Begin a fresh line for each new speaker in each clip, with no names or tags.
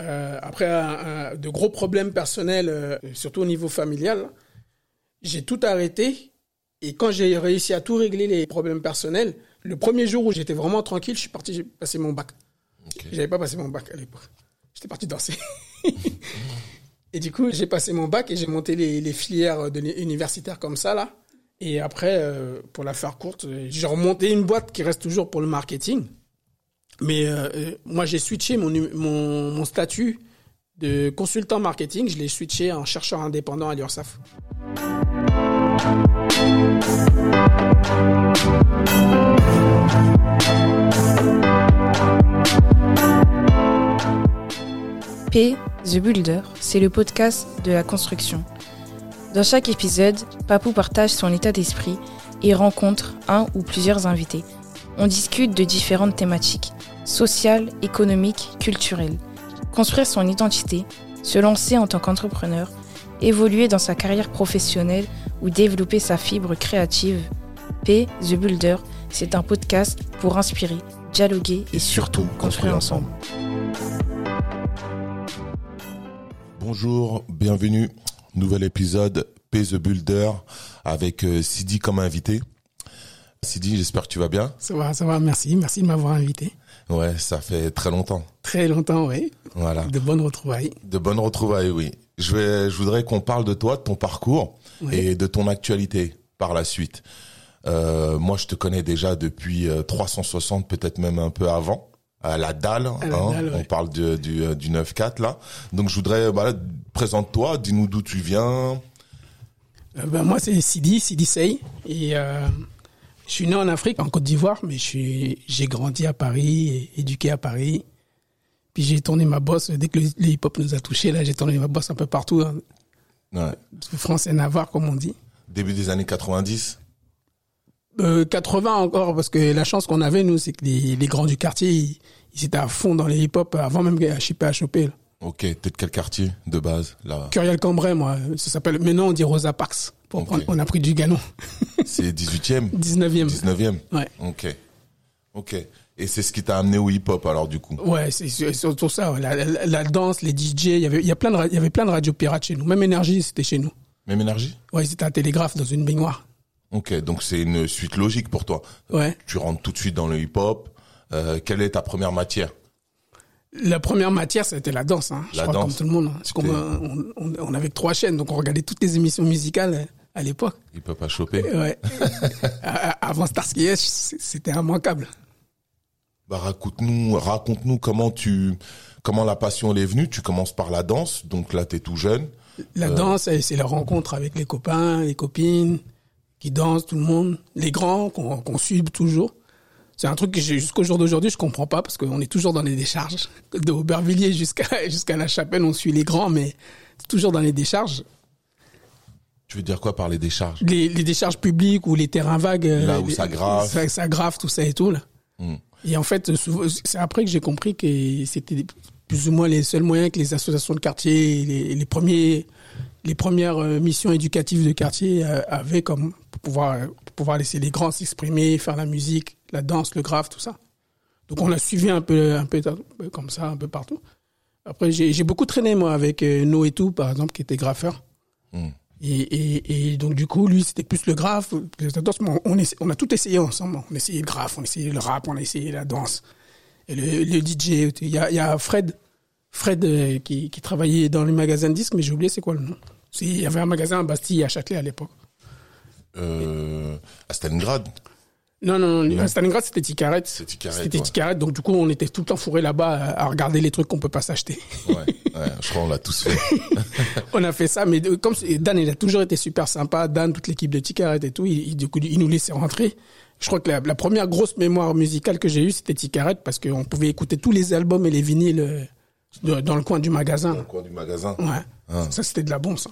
euh, après un- un- de gros problèmes personnels, euh, surtout au niveau familial, j'ai tout arrêté. Et quand j'ai réussi à tout régler les problèmes personnels, le premier jour où j'étais vraiment tranquille, je suis parti j'ai passé mon bac.
Ok.
J'avais pas passé mon bac à l'époque. J'étais parti danser. et du coup, j'ai passé mon bac et j'ai monté les, les filières de universitaires comme ça là. Et après, euh, pour la faire courte, j'ai remonté une boîte qui reste toujours pour le marketing. Mais euh, euh, moi, j'ai switché mon, mon, mon statut de consultant marketing. Je l'ai switché en chercheur indépendant à l'URSSAF.
P, The Builder, c'est le podcast de la construction. Dans chaque épisode, Papou partage son état d'esprit et rencontre un ou plusieurs invités. On discute de différentes thématiques, sociales, économiques, culturelles. Construire son identité, se lancer en tant qu'entrepreneur, évoluer dans sa carrière professionnelle ou développer sa fibre créative. P, The Builder, c'est un podcast pour inspirer, dialoguer et, surtout construire ensemble.
Bonjour, bienvenue. Nouvel épisode P the Builder avec euh, Sidi comme invité. Sidi, j'espère que tu vas bien.
Ça va, ça va, merci. Merci de m'avoir invité.
Ouais, ça fait très longtemps.
Très longtemps, oui.
Voilà.
De bonnes retrouvailles.
De bonnes retrouvailles, oui. Je vais, je voudrais qu'on parle de toi, de ton parcours
Oui.
et de ton actualité par la suite. Euh, moi, je te connais déjà depuis euh, 360, peut-être même un peu avant. À la dalle,
À la
hein,
dalle,
on parle de- du, euh, du 9-4 là. Donc je voudrais, voilà, présente-toi, dis-nous d'où tu viens.
Euh, ben, moi, c'est Sidi, Sidi Sey. Et euh, je suis né en Afrique, en Côte d'Ivoire, mais j'ai grandi à Paris, éduqué à Paris. Puis j'ai tourné ma bosse, dès que le, le hip-hop nous a touchés, là, j'ai tourné ma bosse un peu partout, hein,
Ouais.
France et Navarre, comme on dit.
Début des années 90.
Euh, 80 encore, parce que la chance qu'on avait, nous, c'est que les, les grands du quartier, ils, ils étaient à fond dans les hip-hop avant même HIP à choper. là.
Ok, t'es de quel quartier de base là?
Curiel Cambrai, moi, ça s'appelle, maintenant on dit Rosa Parks. On a pris du galon.
C'est 18e,
19e.
19e.
Ouais.
Ok, ok. Et c'est ce qui t'a amené au hip-hop alors du coup?
Ouais, c'est surtout ça. La, la- la danse, les DJ, il y avait, il y a plein de, ra- il y avait plein de radios pirates chez nous. Même Énergie, c'était chez nous.
Même énergie?
Ouais, c'était un télégraphe dans une baignoire.
Ok, donc c'est une suite logique pour toi.
Ouais.
Tu rentres tout de suite dans le hip-hop. Euh, quelle est ta première matière?
La première matière, c'était la danse. Hein. Je
La
crois
danse.
comme tout le monde. hein. Euh, on, on, on avait trois chaînes, donc on regardait toutes les émissions musicales euh, à l'époque.
Hip-hop à choper.
Ouais. À- à- Avant Starsky c'était immanquable.
Bah raconte-nous, raconte-nous comment tu, comment la passion est venue. Tu commences par la danse, donc là t'es tout jeune.
La danse, euh, c'est la rencontre avec les copains, les copines, qui dansent, tout le monde. Les grands, qu'on suit toujours. C'est un truc que jusqu'au jour d'aujourd'hui, je comprends pas, parce qu'on est toujours dans les décharges. De Aubervilliers jusqu'à jusqu'à la chapelle, on suit les grands, mais c'est toujours dans les décharges.
Tu veux dire quoi par les décharges?
Les, les décharges publiques ou les terrains vagues. euh,
Là où
les-
ça grave.
Ça, ça grave, tout ça et tout, là.
Hmm.
Et en fait, c'est après que j'ai compris que c'était plus ou moins les seuls moyens que les associations de quartier, les, les premiers, les premières euh, missions éducatives de quartier euh, avaient comme pour pouvoir, pour pouvoir laisser les grands s'exprimer, faire la musique, la danse, le graphe, tout ça. Donc on a suivi un peu, un peu comme ça, un peu partout. Après, j'ai beaucoup traîné moi avec euh, No et tout, par exemple, qui était graffeur.
Hmm.
Et, et, donc du coup, lui, c'était plus le graphe. on, essa- on a tout essayé ensemble. On a essayé le graphe, on a essayé le rap, on a essayé la danse. Et le, DJ, il y a, Fred, Fred euh, qui, travaillait dans le magasin de disques, mais j'ai oublié c'est quoi le nom. Il y avait un magasin à Bastille, à Châtelet à l'époque.
euh, À Stalingrad.
Non, non, non, à Stalingrad, c'était Ticaret. C'était
ouais.
Ticaret, donc du coup, on était tout le temps fourré là-bas à, regarder les trucs qu'on peut pas s'acheter.
Ouais, ouais, je crois qu'on l'a tous fait.
on a fait ça, mais de- comme Dan, il a toujours été super sympa. Dan, toute l'équipe de Ticaret et tout, il, il- du coup, il nous laissait rentrer. Je crois que la, la première grosse mémoire musicale que j'ai eue, c'était Ticaret, parce qu'on pouvait écouter tous les albums et les vinyles euh, de- dans le coin du
Dans
magasin.
le coin du magasin.
Ouais.
Ah.
Ça, c'était de la bombe, ça.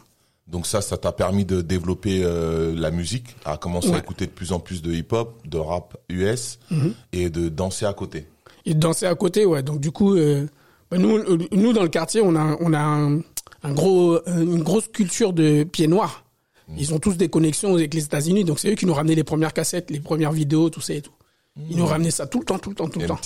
Donc ça, ça t'a permis de développer euh, la musique, à commencer à écouter de plus en plus de hip-hop, de rap US
Mhm.
et de danser à côté.
Et de danser à côté, ouais. Donc du coup, euh, bah, nous, euh, nous dans le quartier, on a, on a un, un gros, une grosse culture de pieds noirs. Ils ont tous des connexions avec les États-Unis, donc c'est eux qui nous ramenaient les premières cassettes, les premières vidéos, tout ça et tout. Ils nous ramenaient ça tout le temps, tout le temps, tout le temps.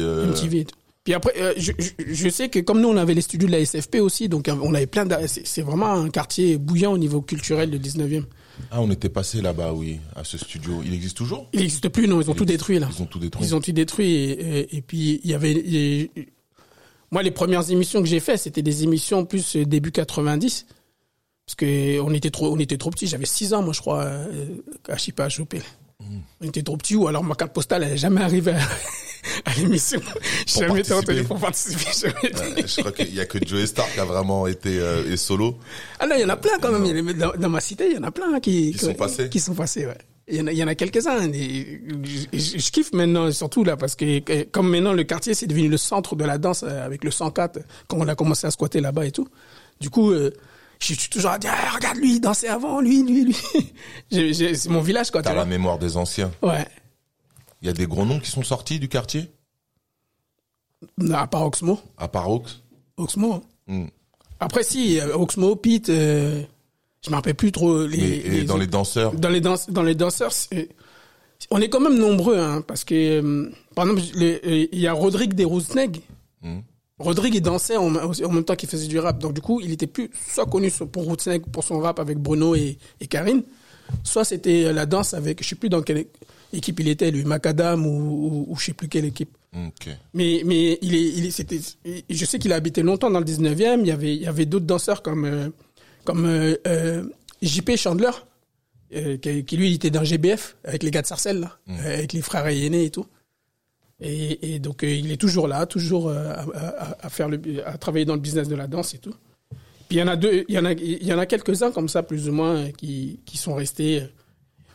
Euh,
MTV et tout. Puis après, euh, je, je, je sais que comme nous, on avait les studios de la SFP aussi, donc on avait plein de... C'est vraiment un quartier bouillant au niveau culturel, le 19e.
Ah, on était passé là-bas, oui, à ce studio. Il existe toujours?
Il n'existe plus, non, ils ont tout détruit, là.
Ils ont tout détruit.
Ils ont tout détruit. Et, et- et puis, il y avait... et- moi, les premières émissions que j'ai faites, c'était des émissions plus euh, début 90. Parce que on était trop, on était trop petits. J'avais 6 ans, moi, je crois, euh, à Chipa, à choper. On était trop petits, ou alors ma carte postale, elle n'est jamais arrivée à, à l'émission. J'ai jamais été retenu pour participer.
Euh, je crois qu'il y a que Joey Star qui a vraiment été euh, et solo.
Ah non, il y en a plein quand même. Dans, dans ma cité, il y en a plein hein, qui,
Qui sont passés.
Qui sont passés, ouais. Il y en a, il y en a quelques-uns. et Je, je- je kiffe maintenant, surtout là, parce que comme maintenant le quartier c'est devenu le centre de la danse euh, avec le 104, quand on a commencé à squatter là-bas et tout. Du coup, euh, je suis toujours à dire, Ah, regarde lui, il dansait avant, lui, lui, lui. C'est mon village quoi.
T'as la mémoire des anciens.
Ouais.
Il y a des gros noms qui sont sortis du quartier?
Non, à part Oxmo.
À part Oaks
Oxmo.
Hmm.
Après si, Oxmo, Pete, euh, je me rappelle plus trop les.
Mais- dans les danseurs?
Dans les danse, dans les danseurs, on est quand même nombreux, hein, parce que euh, par exemple, euh, il y a Rodrigue.
Mhm.
Rodrigue il dansait en, en même temps qu'il faisait du rap, donc du coup il était plus soit connu pour Rousneg pour son rap avec Bruno et, et Karine, soit c'était la danse avec je sais plus dans quelle équipe il était, lui Macadam ou, ou, je sais plus quelle équipe. Mais mais il est il est c'était je sais qu'il a habité longtemps dans le 19e, il y avait il y avait d'autres danseurs comme euh, comme euh, euh, JP Chandler euh, qui, qui, lui il était dans GBF avec les gars de Sarcelles là, euh, avec les frères Ayenés et tout. Et, et donc euh, il est toujours là, toujours euh, à, à, à faire le à travailler dans le business de la danse et tout. Puis il y en a deux, il y en a il y en a quelques-uns comme ça plus ou moins euh, qui qui sont restés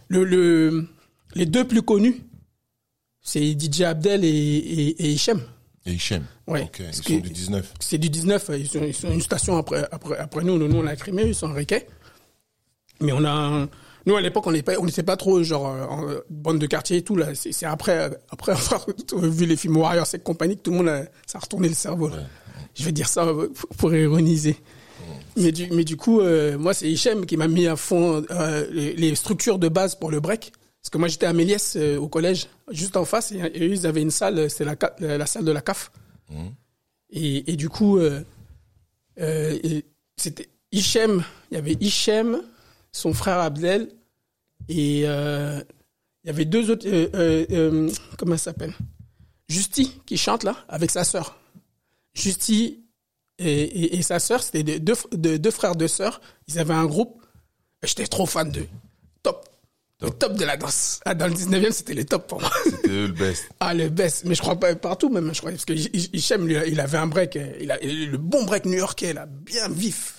le le les deux plus connus c'est DJ Abdel et, et, et Hichem.
Et Hichem
Ouais.
Ok, ils sont du 19.
C'est du 19, ils sont, ils sont une station après, après, après nous, nous, on a Crimée, ils sont en Riquet. Mais on a, nous, à l'époque, on n'était pas, on pas trop, genre, euh, en euh, bande de quartier et tout, là. C'est après, après avoir vu les films Warriors et compagnie que tout le monde a, ça a retourné le cerveau, là. Je vais dire ça euh, pour- ironiser. Mais du, mais du coup, euh, moi, c'est Hichem qui m'a mis à fond euh, les, les structures de base pour le break. Parce que moi, j'étais à Méliès euh, au collège, juste en face, et, et eux, ils avaient une salle, c'est la, ca- la, la salle de la CAF. Et, et du coup, euh, euh, c'était Hichem, il y avait Hichem, son frère Abdel, et euh, il y avait deux autres, euh, euh, comment ça s'appelle? Justy, qui chante là, avec sa sœur. Justy et, et, et sa sœur, c'était deux, deux, deux, frères, deux sœurs. Ils avaient un groupe. J'étais trop fan d'eux. Top. Le top de la danse. Ah, dans le 19e, c'était le top pour moi.
C'était eux le best.
Ah, le best. Mais je crois pas partout même, je crois. Parce que Hi- Hichem, il avait un break, il a le bon break new-yorkais, là, bien vif.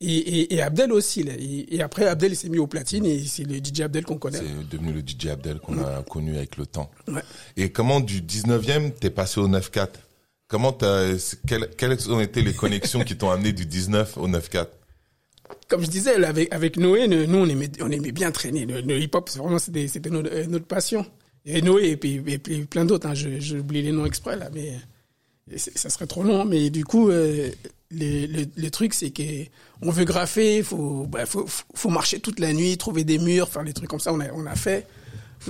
Et, et, et Abdel aussi. Là. Et, et après, Abdel, il s'est mis au platine et c'est le DJ Abdel qu'on connaît.
C'est devenu le DJ Abdel qu'on a connu avec le temps.
Ouais.
Et comment du 19e, t'es passé au 9-4 Comment t'as, quelles, quelles ont été les connexions qui t'ont amené du 19 au 9-4
Comme je disais, là, avec, avec Noé, nous, on aimait, on aimait bien traîner. Le, le hip-hop, c'est vraiment, c'était, notre, euh, notre passion. Et Noé, et puis, et puis plein d'autres, hein. je, j'oublie les noms exprès, là, mais ça serait trop long. Mais du coup, euh, le, le, le truc, c'est que on veut graffer, faut, bah, faut, faut- marcher toute la nuit, trouver des murs, faire des trucs comme ça, on a, on a fait.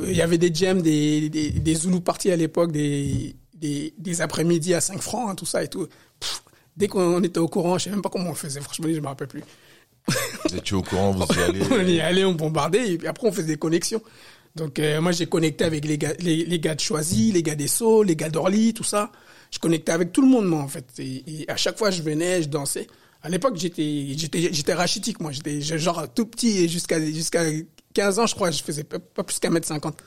Il y avait des jams, des, des, des parties à l'époque, des, des, des après-midi à 5 francs, hein, tout ça et tout. Pff, dès qu'on était au courant, je sais même pas comment on faisait, franchement, je me rappelle plus.
Vous étiez au courant, vous y allez
on y allait, on bombardait, et puis après on faisait des connexions. Donc euh, moi j'ai connecté avec les gars, les, les gars de Choisy, les gars des Sceaux, les gars d'Orly, tout ça. Je connectais avec tout le monde moi en fait. Et, et à chaque fois je venais, je dansais. À l'époque j'étais j'étais j'étais rachitique moi, j'étais genre tout petit et jusqu'à jusqu'à 15 ans je crois, je faisais pas, plus qu'un mètre cinquante.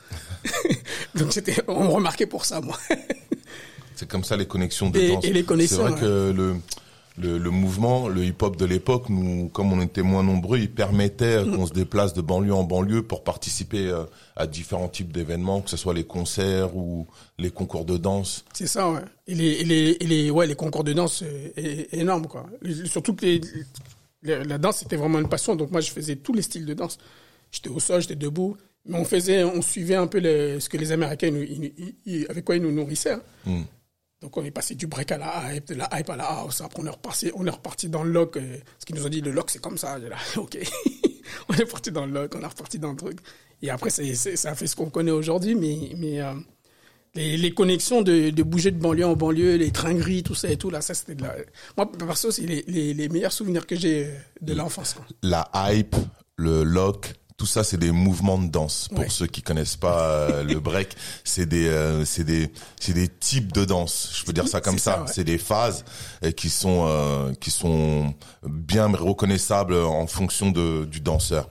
Donc j'étais on me remarquait pour ça moi.
C'est comme ça les connexions de
Et-
danse.
et les connexions,
C'est vrai
ouais.
que le, le, le mouvement, le hip-hop de l'époque, nous, comme on était moins nombreux, il permettait qu'on se déplace de banlieue en banlieue pour participer euh, à différents types d'événements, que ce soit les concerts ou les concours de danse.
C'est ça, ouais. Et les, et les, et les, ouais, les concours de danse, euh, est, énorme, quoi. Surtout que les, la danse, c'était vraiment une passion. Donc moi, je faisais tous les styles de danse. J'étais au sol, j'étais debout. Mais on faisait, on suivait un peu le, ce que les Américains, nous, ils- ils- ils- avec quoi ils nous nourrissaient. hein.
Hmm.
Donc on est passé du break à la hype, de la hype à la house. Après on est reparti, on est reparti dans le lock. euh, ce qu'ils nous ont dit, le lock c'est comme ça. Là, ok. on est parti dans le lock, on est reparti dans le truc. Et après ça a fait ce qu'on connaît aujourd'hui. Mais, mais euh, les, les connexions de, de bouger de banlieue en banlieue, les trains gris, tout ça et tout, là, ça c'était de la... Moi, perso, c'est les, les, les meilleurs souvenirs que j'ai de l'enfance.
La hype, le lock, tout ça, c'est des mouvements de danse. Pour
Ouais.
ceux qui connaissent pas euh, le break, c'est des, euh, c'est des, c'est des types de danse. Je peux dire ça comme ça.
ça, ouais.
C'est des phases euh, qui sont, euh, qui sont bien reconnaissables en fonction de, du danseur.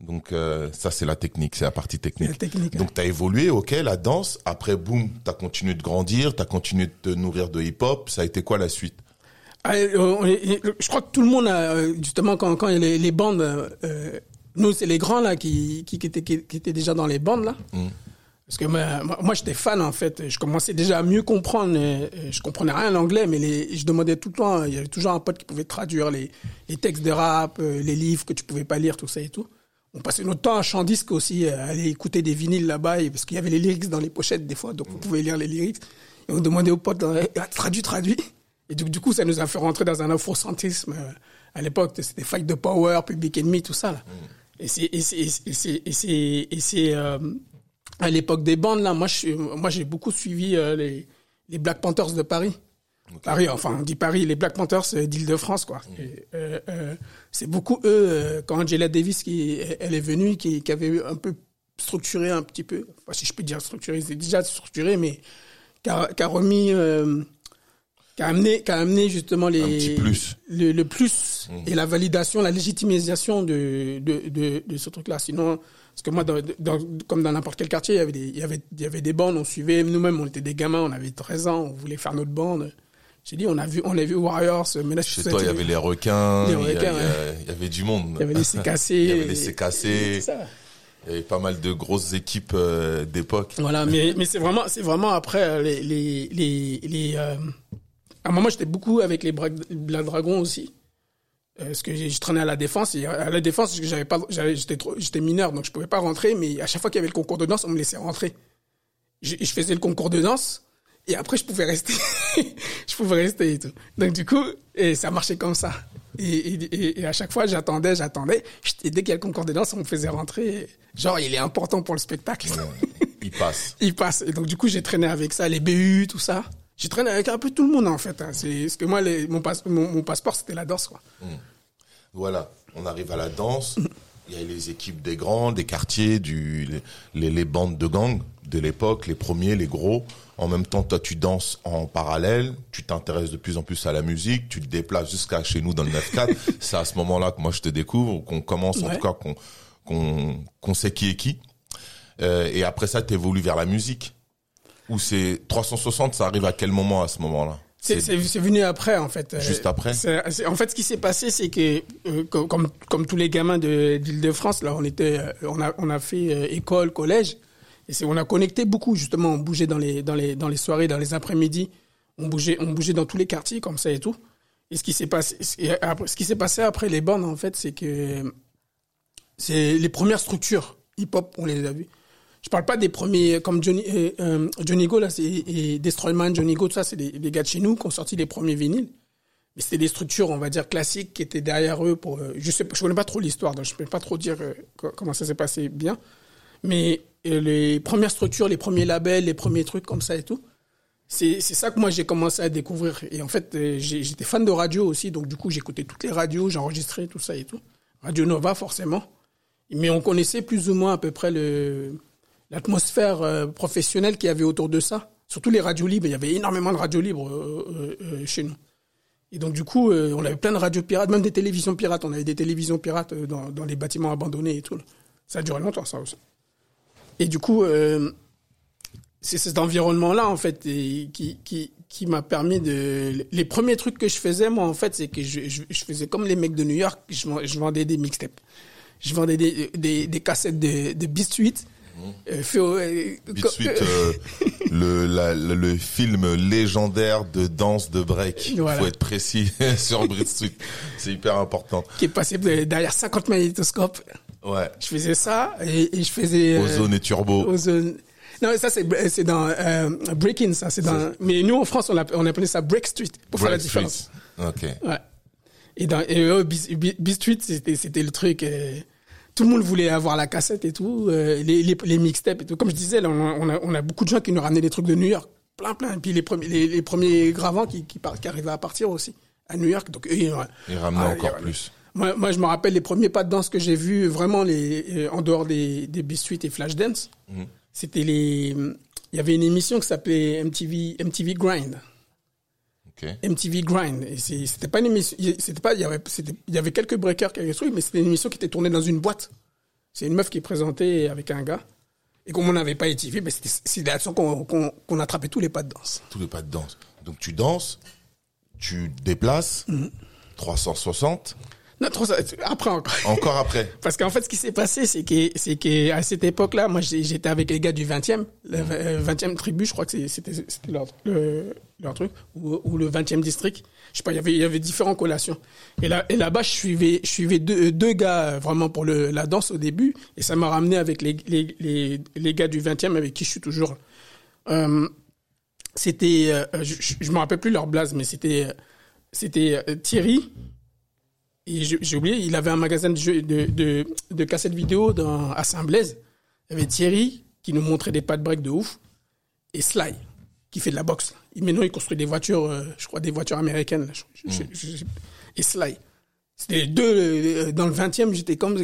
Donc euh, ça, c'est la technique, c'est la partie technique.
La technique,
Donc t'as évolué, ok, la danse. Après, boum, t'as continué de grandir, t'as continué de te nourrir de hip-hop. Ça a été quoi la suite?
Ah, euh, je crois que tout le monde a justement quand quand les, les bandes, nous c'est les grands là qui qui, qui étaient qui, étaient déjà dans les bandes là. Parce que moi, moi, j'étais fan en fait. Je commençais déjà à mieux comprendre. euh, euh, Je comprenais rien en anglais, mais les, je demandais tout le temps. Il y avait toujours un pote qui pouvait traduire les, les textes de rap, euh, les livres que tu pouvais pas lire, tout ça et tout. On passait notre temps à chant disque aussi, à aller écouter des vinyles là-bas, parce qu'il y avait les lyrics dans les pochettes des fois, donc on pouvait lire les lyrics. Et on demandait aux potes, euh, traduit, traduit. Et du, du coup, ça nous a fait rentrer dans un afrocentrisme. euh, À l'époque, c'était Fight the Power, Public Enemy, tout ça. Là. C'est et c'est et c'est et euh, à l'époque des bandes là. Moi, je moi j'ai beaucoup suivi euh, les les Black Panthers de Paris. Paris, enfin, on dit Paris, les Black Panthers d'Île-de-France, quoi. Et, euh, c'est beaucoup eux, quand Angela Davis, qui, elle est venue, qui, qui avait un peu structuré un petit peu, enfin, si je peux dire structuré, c'est déjà structuré, mais qui a, qui a remis, qui a amené, qui a amené justement les,
plus.
le, le plus et la validation, la légitimisation de, de, de, de ce truc-là. Sinon, parce que moi, dans, dans- comme dans n'importe quel quartier, il y avait des, il y avait, il y avait des bandes, on suivait, nous-mêmes, on était des gamins, on avait 13 ans, on voulait faire notre bande. J'ai dit, on a vu, on a vu Warriors, Menace
Chez
to
toi, il y avait les requins, il y y, avait du monde.
Il y avait les CKC.
Il y avait les
ça.
Il y avait pas mal de grosses équipes euh, d'époque.
Voilà, mais, mais c'est vraiment, c'est vraiment après euh, les, les, les, les euh... à un moment, j'étais beaucoup avec les Black Dragons aussi. Euh, Parce que je traînais à la défense et à la défense, j'avais pas, j'étais mineur, donc je pouvais pas rentrer, mais à chaque fois qu'il y avait le concours de danse, on me laissait rentrer. Je, je faisais le concours de danse et après je pouvais rester. je pouvais rester et tout. Donc du coup, et ça marchait comme ça. Et, et, et- et à chaque fois, j'attendais, j'attendais. Et dès qu'il y a le concours de danse, on me faisait rentrer. Genre, il est important pour le spectacle.
Il passe.
il passe. Et donc, du coup, j'ai traîné avec ça, les BU, tout ça. J'ai traîné avec un peu tout le monde, en fait. hein. C'est, parce que moi, les, mon, passe- mon, mon passeport, c'était la danse, quoi.
Voilà, on arrive à la danse. Il y a les équipes des grands, des quartiers, du, les, les, bandes de gangs de l'époque, les premiers, les gros. En même temps, toi, tu danses en parallèle, tu t'intéresses de plus en plus à la musique, tu te déplaces jusqu'à chez nous dans le 9-4. C'est à ce moment-là que moi, je te découvre, ou qu'on commence, en tout cas, qu'on qu'on qu'on sait qui est qui. Euh, et après ça, tu évolues vers la musique. Ou c'est 360, ça arrive à quel moment à ce moment-là?
C'est, venu après, en fait.
Juste après?
En fait, ce qui s'est passé, c'est que, euh, comme, tous les gamins de, d'Île-de-France, là, on était, euh, on a, on a fait euh, école, collège. Et c'est, on a connecté beaucoup, justement. On bougeait dans les, dans les, dans les soirées, dans les après-midi. On bougeait, on bougeait dans tous les quartiers, comme ça et tout. Et ce qui s'est passé, ce qui s'est passé après les bandes, en fait, c'est que c'est les premières structures hip-hop, on les a vues. Je parle pas des premiers comme Johnny euh, euh, Johnny Go là, et Destroyman, Johnny Go, tout ça, c'est des, des gars de chez nous qui ont sorti les premiers vinyles. Mais c'était des structures, on va dire classiques, qui étaient derrière eux pour. euh, je sais, je connais pas trop l'histoire, donc je peux pas trop dire euh, co- comment ça s'est passé bien. Mais euh, les premières structures, les premiers labels, les premiers trucs comme ça et tout, c'est c'est ça que moi j'ai commencé à découvrir. Et en fait, euh, j'étais fan de radio aussi, donc du coup j'écoutais toutes les radios, j'enregistrais tout ça et tout. Radio Nova forcément. Mais on connaissait plus ou moins à peu près le l'atmosphère euh, professionnelle qu'il y avait autour de ça. Surtout les radios libres, il y avait énormément de radios libres euh, euh, chez nous. Et donc du coup, on avait plein de radios pirates, même des télévisions pirates. On avait des télévisions pirates dans, dans les bâtiments abandonnés et tout. Ça a duré longtemps ça aussi. Et du coup, c'est cet environnement-là en fait qui qui qui m'a permis de les premiers trucs que je faisais moi en fait c'est que je, je, faisais comme les mecs de New York je, vend- je vendais des mixtapes je vendais des des, cassettes de de euh, euh, co-
Suite, euh, le, la- le, le film légendaire de danse de break.
Voilà.
Faut être précis sur Beat Street. C'est hyper important.
qui est passé de- derrière 50 magnétoscopes
Ouais.
je faisais ça et, et je faisais euh,
Ozone et Turbo.
Ozone. Non, ça c'est c'est dans euh, Breaking, ça c'est dans. Mais nous en France on, l'appelle- on appelait ça Break Street pour faire la
Break Street.
différence.
Ok.
Ouais. Et dans et Beat- Beat Street c'était c'était le truc. euh, tout le monde voulait avoir la cassette et tout, euh, les, les, les mixtapes et tout. Comme je disais, là, on a, on a, on a beaucoup de gens qui nous ramenaient des trucs de New York, plein, plein. Et puis les premiers, les, les premiers gravants qui, qui, qui arrivaient à partir aussi à New York. Donc eux, ils-
ramener
Ah,
encore plus.
Moi, moi, je me rappelle les premiers pas de danse que j'ai vus, vraiment les, euh, en dehors des, des Beat et Flashdance.
Mhm.
C'était les, il y avait une émission qui s'appelait MTV, MTV Grind. MTV Grind. C'était pas une émission, c'était pas, il y avait, il y avait quelques breakers qui avaient trucs, mais c'était une émission qui était tournée dans une boîte. C'est une meuf qui est présentée avec un gars. Et comme on n'avait pas étivé, ben c'est là-dessus qu'on, attrapait tous les pas de danse.
Tous les pas de danse. Donc tu danses, tu déplaces,
Mhm.
360,
Non, trop ça, après encore.
encore après.
Parce qu'en fait, ce qui s'est passé, c'est que, c'est que à cette époque-là, moi, j'étais avec les gars du 20e, le euh, 20e tribu, je crois que c'était, le- leur truc, ou, le 20e district. Je sais pas, il y avait, il y avait différentes collations. Et là, et là-bas, je suivais, je suivais deux, deux gars euh, vraiment pour le, la danse au début, et ça m'a ramené avec les, les, les, les gars du 20e avec qui je suis toujours. Euh, c'était, euh, je, je me rappelle plus leur blase, mais c'était, euh, c'était euh, Thierry, et j'ai oublié, il avait un magasin de, de, de, de cassettes vidéo dans, à Saint-Blaise. Il y avait Thierry qui nous montrait des pas de break de ouf. Et Sly qui fait de la boxe. Maintenant, il construit des voitures, euh, je crois, des voitures américaines. là. Je- je- je- je- et Sly. C'était deux, euh, dans le 20e, j'étais comme,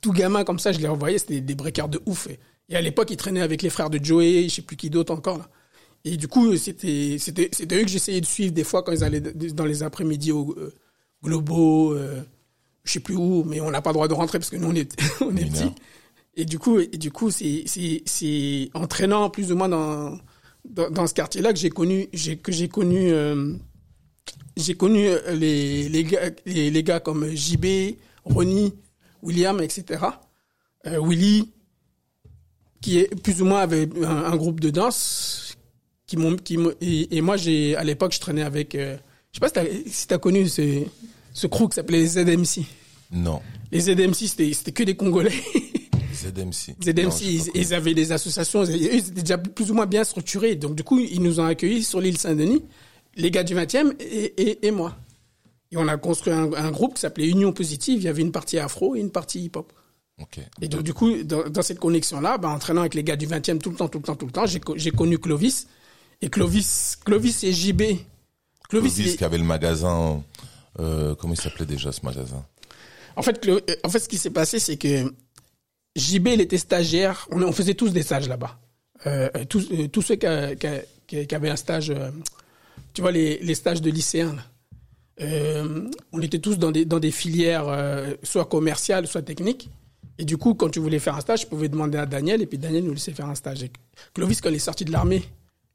tout gamin comme ça, je les revoyais, c'était des breakers de ouf. Et, et à l'époque, ils traînaient avec les frères de Joey, je sais plus qui d'autre encore, là. Et du coup, c'était, eux que j'essayais de suivre des fois quand ils allaient dans les après-midi au euh, Globo, euh, je sais plus où, mais on n'a pas le droit de rentrer parce que nous, on est, on est petits. Et du coup, et du coup, c'est, c'est, c'est en traînant plus ou moins dans, dans, dans ce quartier-là que j'ai connu, que j'ai connu, euh, j'ai connu euh, les, les, gars, les, les gars comme JB, Ronnie, William, etc. Euh, Willy, qui est plus ou moins avait un, un groupe de danse, qui m'ont, qui et, et moi j'ai, à l'époque, je traînais avec, euh, je sais pas si t'as, si t'as connu ce, ce crew qui s'appelait les ZMC.
Non.
Les ZMC, c'était, c'était que des Congolais.
ZMC.
ZMC, ils, avaient des associations, ils étaient déjà plus ou moins bien structurés. Donc, du coup, ils nous ont accueillis sur l'île Saint-Denis, les gars du 20e et, et, et moi. Et on a construit un, un groupe qui s'appelait Union Positive. Il y avait une partie afro et une partie hip-hop.
Ok.
Et donc, du coup, dans, dans cette connexion-là, ben, en traînant avec les gars du 20e tout le temps, tout le temps, tout le temps, j'ai, co- j'ai connu Clovis. Et Clovis, Clovis et JB. Clovis,
Clovis qui avait le magasin, euh, comment il s'appelait déjà ce magasin?
En fait, en fait, ce qui s'est passé, c'est que JB, il était stagiaire. On, faisait tous des stages là-bas. Euh, euh, tous, euh, tous ceux qui, avaient un stage, tu vois, les, stages de lycéens. on était tous dans des, filières soit commerciales, soit techniques. Et du coup, quand tu voulais faire un stage, tu pouvais demander à Daniel, et puis Daniel nous laissait faire un stage. Clovis, quand il est sorti de l'armée,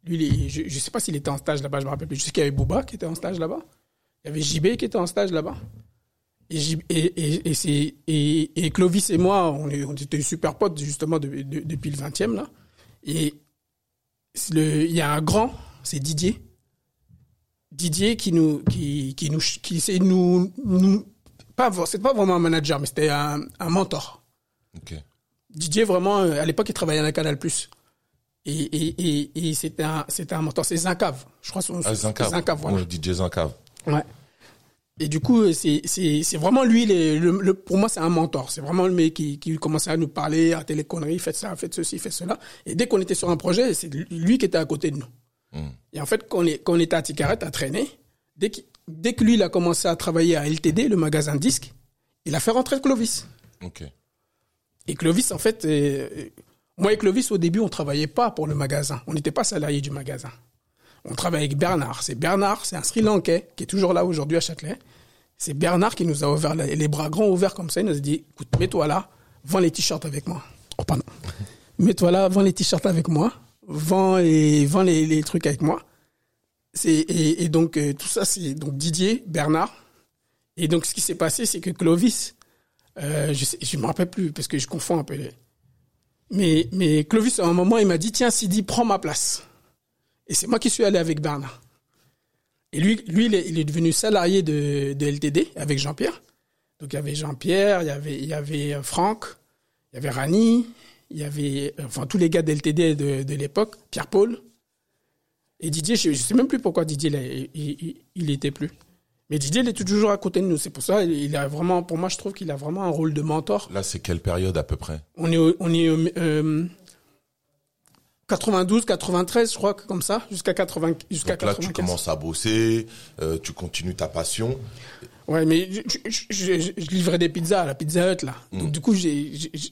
lui, je, je sais pas s'il était en stage là-bas, je me rappelle plus. Je sais qu'il y avait Bouba qui était en stage là-bas. Il y avait JB qui était en stage là-bas. Et, et, et, et, et, et Clovis et moi, on, était super potes justement de- de- depuis le 20e là. Et il y a un grand, c'est Didier. Didier qui nous, qui, qui nous, qui c'est nous, nous, pas, c'est pas vraiment un manager, mais c'était un, un mentor.
Ok.
Didier vraiment, euh, à l'époque, il travaillait à la Canal Plus. Et, et, et, et c'était un, c'était un mentor. C'est Zincav. Je crois son,
Ah, Zincav.
Zincav, voilà.
Ouais, DJ Zincav.
Ouais. Et du coup, c'est vraiment lui le, le, le- pour moi c'est un mentor. C'est vraiment le mec qui qui commençait à nous parler, à les conneries, faites ça, faites ceci, faites cela. Et dès qu'on était sur un projet, c'est lui qui était à côté de nous.
Hmm.
Et en fait, quand on est quand on était à Ticaret à traîner, dès que dès que lui il a commencé à travailler à LTD, le magasin de disques, il a fait rentrer Clovis. Et Clovis, en fait, euh, moi et Clovis, au début, on travaillait pas pour le magasin. On n'était pas salariés du magasin. On travaillait avec Bernard. C'est Bernard, c'est un Sri Lankais qui est toujours là aujourd'hui à Châtelet. C'est Bernard qui nous a ouvert les bras grands ouverts comme ça. Il nous a dit, écoute, mets-toi là, vends les t-shirts avec moi. Oh, pardon. mets-toi là, vends les t-shirts avec moi. Vends et vends les, les trucs avec moi. C'est et, et donc euh, tout ça, c'est donc Didier, Bernard. Et donc ce qui s'est passé, c'est que Clovis, euh, je je me rappelle plus parce que je confonds un peu les. Mais mais Clovis à un moment il m'a dit tiens Sidi prends ma place. Et c'est moi qui suis allé avec Bernard. Et lui lui il est, il est devenu salarié de, de LTD avec Jean-Pierre. Donc il y avait Jean-Pierre, il y avait il y avait euh, Franck, il y avait Rani, il y avait euh, enfin tous les gars de LTD de, de l'époque, Pierre-Paul. Et Didier, je, je sais même plus pourquoi Didier là, il, il, il était plus. Mais Didier, il est toujours à côté de nous. C'est pour ça, il a vraiment, pour moi, je trouve qu'il a vraiment un rôle de mentor.
Là, c'est quelle période à peu près?
On est, on est euh, 92, 93, je crois que comme ça, jusqu'à 80, jusqu'à
Donc là,
95.
tu commences à bosser, euh, tu continues ta passion.
Ouais, mais je, je, je- je- je livrais des pizzas à la Pizza Hut là.
Mm.
Donc du coup,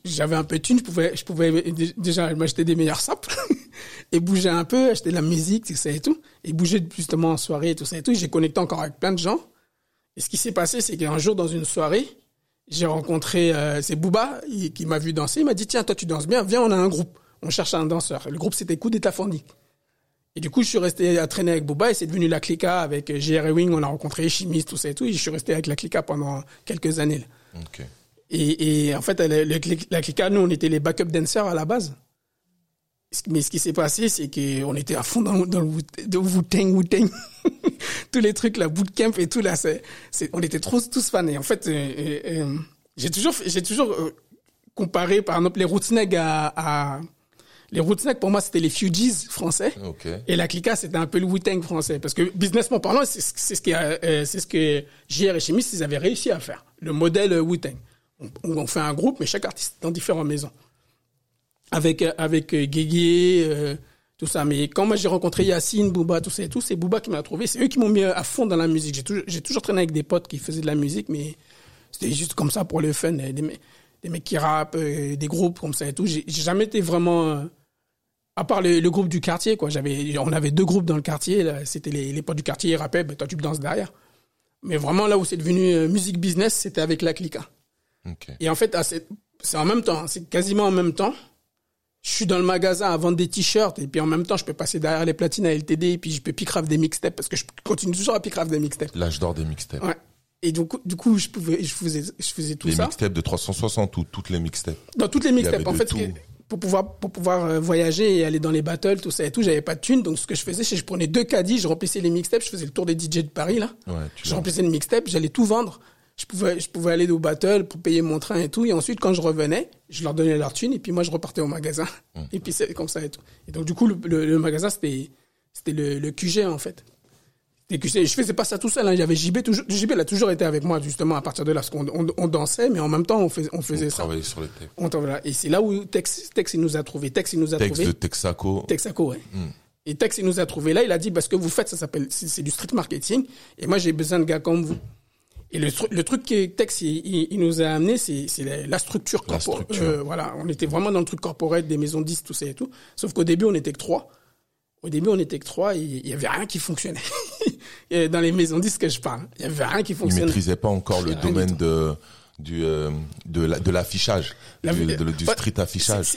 j'avais un peu de thunes, je pouvais, je pouvais dé- déjà m'acheter des meilleurs sapes et bouger un peu, acheter de la musique, tout ça et tout, et bouger justement en soirée, tout ça et tout. J'ai connecté encore avec plein de gens. Et ce qui s'est passé, c'est qu'un jour dans une soirée, j'ai rencontré euh, c'est Booba il- qui m'a vu danser. Il m'a dit tiens toi tu danses bien, viens on a un groupe. On cherche un danseur. Le groupe c'était Coup d'État Fondique. Et du coup, je suis resté à traîner avec Booba et c'est devenu la Clica avec euh, JR Ewing. On a rencontré Chimiste, tout ça et tout. Et je suis resté avec la Clica pendant quelques années. là. Et, et en fait, la Clica, nous, on était les backup dancers à la base. Mais ce qui s'est passé, c'est qu'on était à fond dans, le- dans le Wu-Tang, Wu-Tang. Tous les trucs, la bootcamp et tout, là, c'est, on était trop, tous fans. Et en fait, euh, euh, j'ai toujours, fait- j'ai toujours euh, comparé, par exemple, les Rootsnag à, à, les Rootsnag, pour moi, c'était les Fugees français. Et la Clica, c'était un peu le Wu-Tang français. Parce que, businessment parlant, c'est ce a, euh, ce que JR et Chimiste, ils avaient réussi à faire. Le modèle euh, Wu-Tang. On, on fait un groupe, mais chaque artiste dans différentes maisons. Avec, euh, avec Guégué, euh, tout ça. Mais quand moi j'ai rencontré Yacine, Booba, tout ça et tout, c'est Booba qui m'a trouvé. C'est eux qui m'ont mis à fond dans la musique. J'ai toujours, toujours traîné avec des potes qui faisaient de la musique, mais c'était juste comme ça pour le fun. Des, des mecs qui rappent, des groupes comme ça et tout. J'ai jamais été vraiment... à part le, le groupe du quartier, quoi. J'avais, on avait deux groupes dans le quartier. C'était les, les potes du quartier, ils rappaient, ben, toi tu danses derrière. Mais vraiment là où c'est devenu euh, musique business, c'était avec la Clica. Et en fait, c'est en même temps, c'est quasiment en même temps. Je suis dans le magasin à vendre des t-shirts et puis en même temps, je peux passer derrière les platines à LTD et puis je peux pick des mixtapes parce que je continue toujours à pick des mixtapes.
L'âge d'or des mixtapes.
Ouais. Et du coup, du coup, je pouvais, je faisais, je faisais tout
les
ça.
mixtapes de 360 ou toutes les mixtapes?
Dans toutes les mixtapes. En fait,
tout.
Pour pouvoir, pour pouvoir euh, voyager et aller dans les battles, tout ça et tout, j'avais pas de thunes. Donc, ce que je faisais, c'est que je prenais deux caddies, je remplissais les mixtapes, je faisais le tour des DJ de Paris, là.
Ouais,
Je remplissais le mixtape, j'allais tout vendre. Je pouvais, je pouvais aller au battle pour payer mon train et tout. Et ensuite, quand je revenais, je leur donnais leur thune et puis moi, je repartais au magasin.
Hum.
Et puis, c'est comme ça et tout. Et donc, du coup, le, le, le magasin, c'était, c'était le, le QG, en fait. C'était QG. Je faisais pas ça tout seul, hein. Y avait JB toujours, JB, il a toujours été avec moi, justement, à partir de là, parce qu'on on, on dansait, mais en même temps, on faisait, on faisait ça.
Travailler sur les.
On voilà. Et c'est là où Tex, Tex, il nous a trouvé. Tex, il nous a trouvé.
de Texaco.
Texaco, ouais. Et Tex, il nous a trouvé là. Il a dit, parce que vous faites, ça s'appelle, c'est du street marketing. Et moi, j'ai besoin de gars comme vous. Et le, tru- le truc que Tex, il, il- il nous a amené, c'est la, la structure
La
corpo-
structure.
euh, voilà. On était vraiment dans le truc corporate des maisons 10, tout ça et tout. Sauf qu'au début, on était que trois. Au début, on était que trois il y avait rien qui fonctionnait. Dans les maisons 10 que je parle, il y avait rien qui
Ils
fonctionnait.
maîtrisaient pas encore le domaine de du euh, de la- de l'affichage,
La-
du, de- du
Ouais,
street affichage.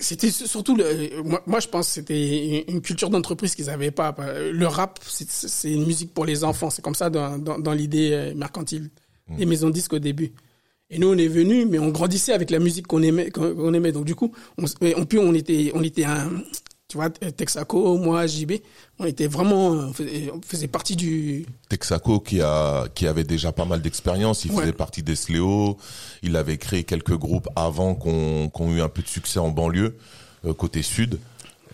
C'était surtout le, moi, moi je pense que c'était une culture d'entreprise qu'ils avaient pas. Le rap, c'est- une musique pour les enfants. C'est comme ça dans, dans, dans l'idée euh, mercantile des maisons disques au début. Et nous, on est venus, mais on grandissait avec la musique qu'on aimait, qu'on aimait. Donc du coup, on, plus, on était, on était un, tu vois, Texaco, moi, JB, on était vraiment, on faisait, on faisait partie du,
Texaco qui a qui avait déjà pas mal d'expérience, il
Ouais.
faisait partie des Sléo, il avait créé quelques groupes avant qu'on qu'on eu un peu de succès en banlieue euh, côté sud.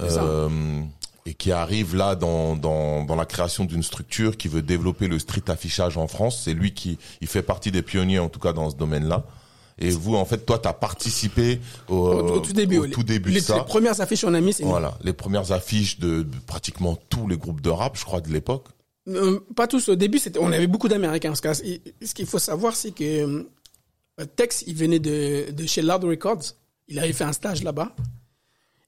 Euh, et qui arrive là dans, dans, dans la création d'une structure qui veut développer le street affichage en France. C'est lui qui il fait partie des pionniers en tout cas dans ce domaine-là. Et vous, en fait, toi, tu as participé au,
tout début.
au tout début
les,
de ça.
les premières affiches qu'on a mis, c'est.
Voilà, les premières affiches de, de pratiquement tous les groupes de rap, je crois, de l'époque.
Euh, pas tous. Au début, c'était, on avait beaucoup d'Américains. Parce que c- ce qu'il faut savoir, c'est que euh, Tex, il venait de, de chez Loud Records. Il avait fait un stage là-bas.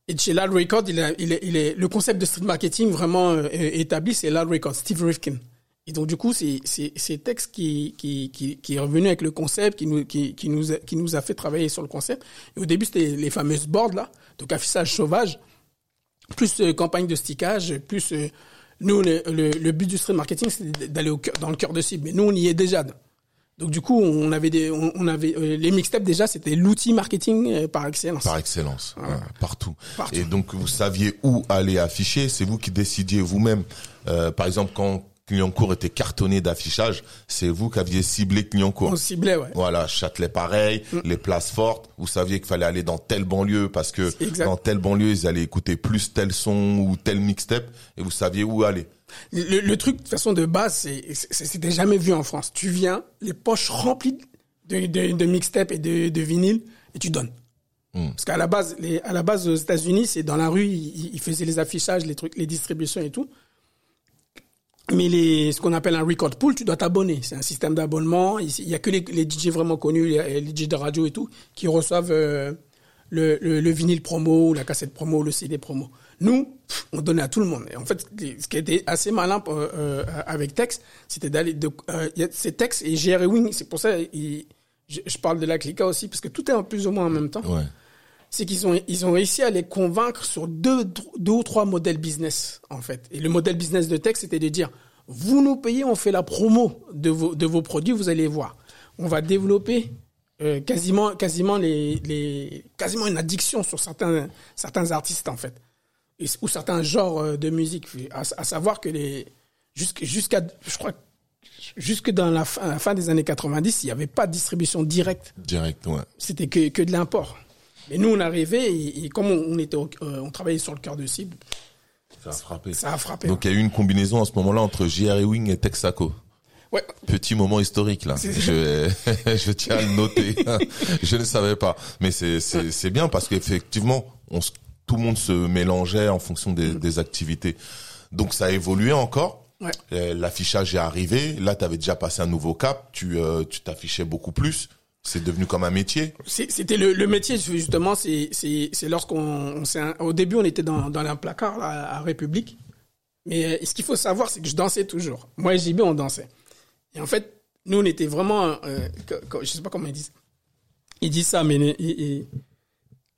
Et chez Loud Records, il, a, il, est, il est, le concept de street marketing vraiment euh, établi, c'est Loud Records, Steve Rifkin. Et donc, du coup, c'est, c'est, c'est Tex qui, qui, qui, qui est revenu avec le concept, qui nous, qui, qui nous a, qui nous a fait travailler sur le concept. Et au début, c'était les fameuses boards, là. Donc, affichage sauvage plus euh, campagne de stickage, plus euh, nous le, le, le but du street marketing c'est d'aller au cœur, dans le cœur de cible. Mais nous on y est déjà. Donc du coup on avait des, on, on avait euh, les mixtapes déjà c'était l'outil marketing euh, par excellence.
Par excellence, ouais, partout.
Partout.
Et donc vous saviez où aller afficher, c'est vous qui décidiez vous-même. Euh, par exemple, quand Clignancourt était cartonné d'affichage, c'est vous qui aviez ciblé Clignancourt.
On ciblait, ouais.
Voilà, Châtelet pareil, les places fortes, vous saviez qu'il fallait aller dans telle banlieue parce que dans telle banlieue, ils allaient écouter plus tel son ou tel mixtape et vous saviez où aller.
Le, le truc, de toute façon, de base, c'était jamais vu en France. Tu viens, les poches remplies de, de, de mixtapes et de, de vinyles, et tu donnes.
Mm.
Parce qu'à la base, les, à la base, aux États-Unis, c'est dans la rue, ils, ils faisaient les affichages, les trucs, les distributions et tout. Mais les, ce qu'on appelle un record pool, tu dois t'abonner. C'est un système d'abonnement. Il il y a que les, DJ vraiment connus, les, DJ de radio et tout, qui reçoivent euh, le, le, le vinyle promo, la cassette promo, le CD promo. Nous, on donnait à tout le monde. Et en fait, ce qui était assez malin euh, euh, avec Tex, c'était d'aller de, euh, c'est Tex et GR Wing. C'est pour ça, je parle de la Clica aussi, parce que tout est en plus ou moins en même temps
Ouais.
C'est qu'ils ont ils ont réussi à les convaincre sur deux deux ou trois modèles business en fait. Et le modèle business de Tech c'était de dire vous nous payez, on fait la promo de vos de vos produits, vous allez voir. On va développer euh, quasiment quasiment les les quasiment une addiction sur certains certains artistes en fait Et- ou certains genres euh, de musique à, à savoir que les jusqu'à je crois jusque dans la fin, la fin des années 90, il n'y avait pas de distribution directe
Direct, ouais.
c'était que, que de l'import. Mais nous, on arrivait et, et comme on, on était, au- euh, on travaillait sur le cœur de cible,
Ça a frappé.
ça a frappé.
Donc il y a eu une combinaison à ce moment-là entre JR Wing et Texaco.
ouais,
Petit moment historique là. Je, je tiens à le noter. je ne savais pas, mais c'est bien parce qu'effectivement, on se- tout le monde se mélangeait en fonction des, des activités. Donc ça a évolué encore.
ouais.
Euh, L'affichage est arrivé. Là, tu avais déjà passé un nouveau cap. Tu euh, tu t'affichais beaucoup plus. C'est devenu comme un métier.
C'était le, métier justement. C'est lorsqu'on au début on était dans dans un placard à République. Mais euh, ce qu'il faut savoir c'est que je dansais toujours. Moi et JB on dansait. Et en fait nous on était vraiment euh, que- que- je sais pas comment ils disent. Ils disent ça mais les, ils, ils-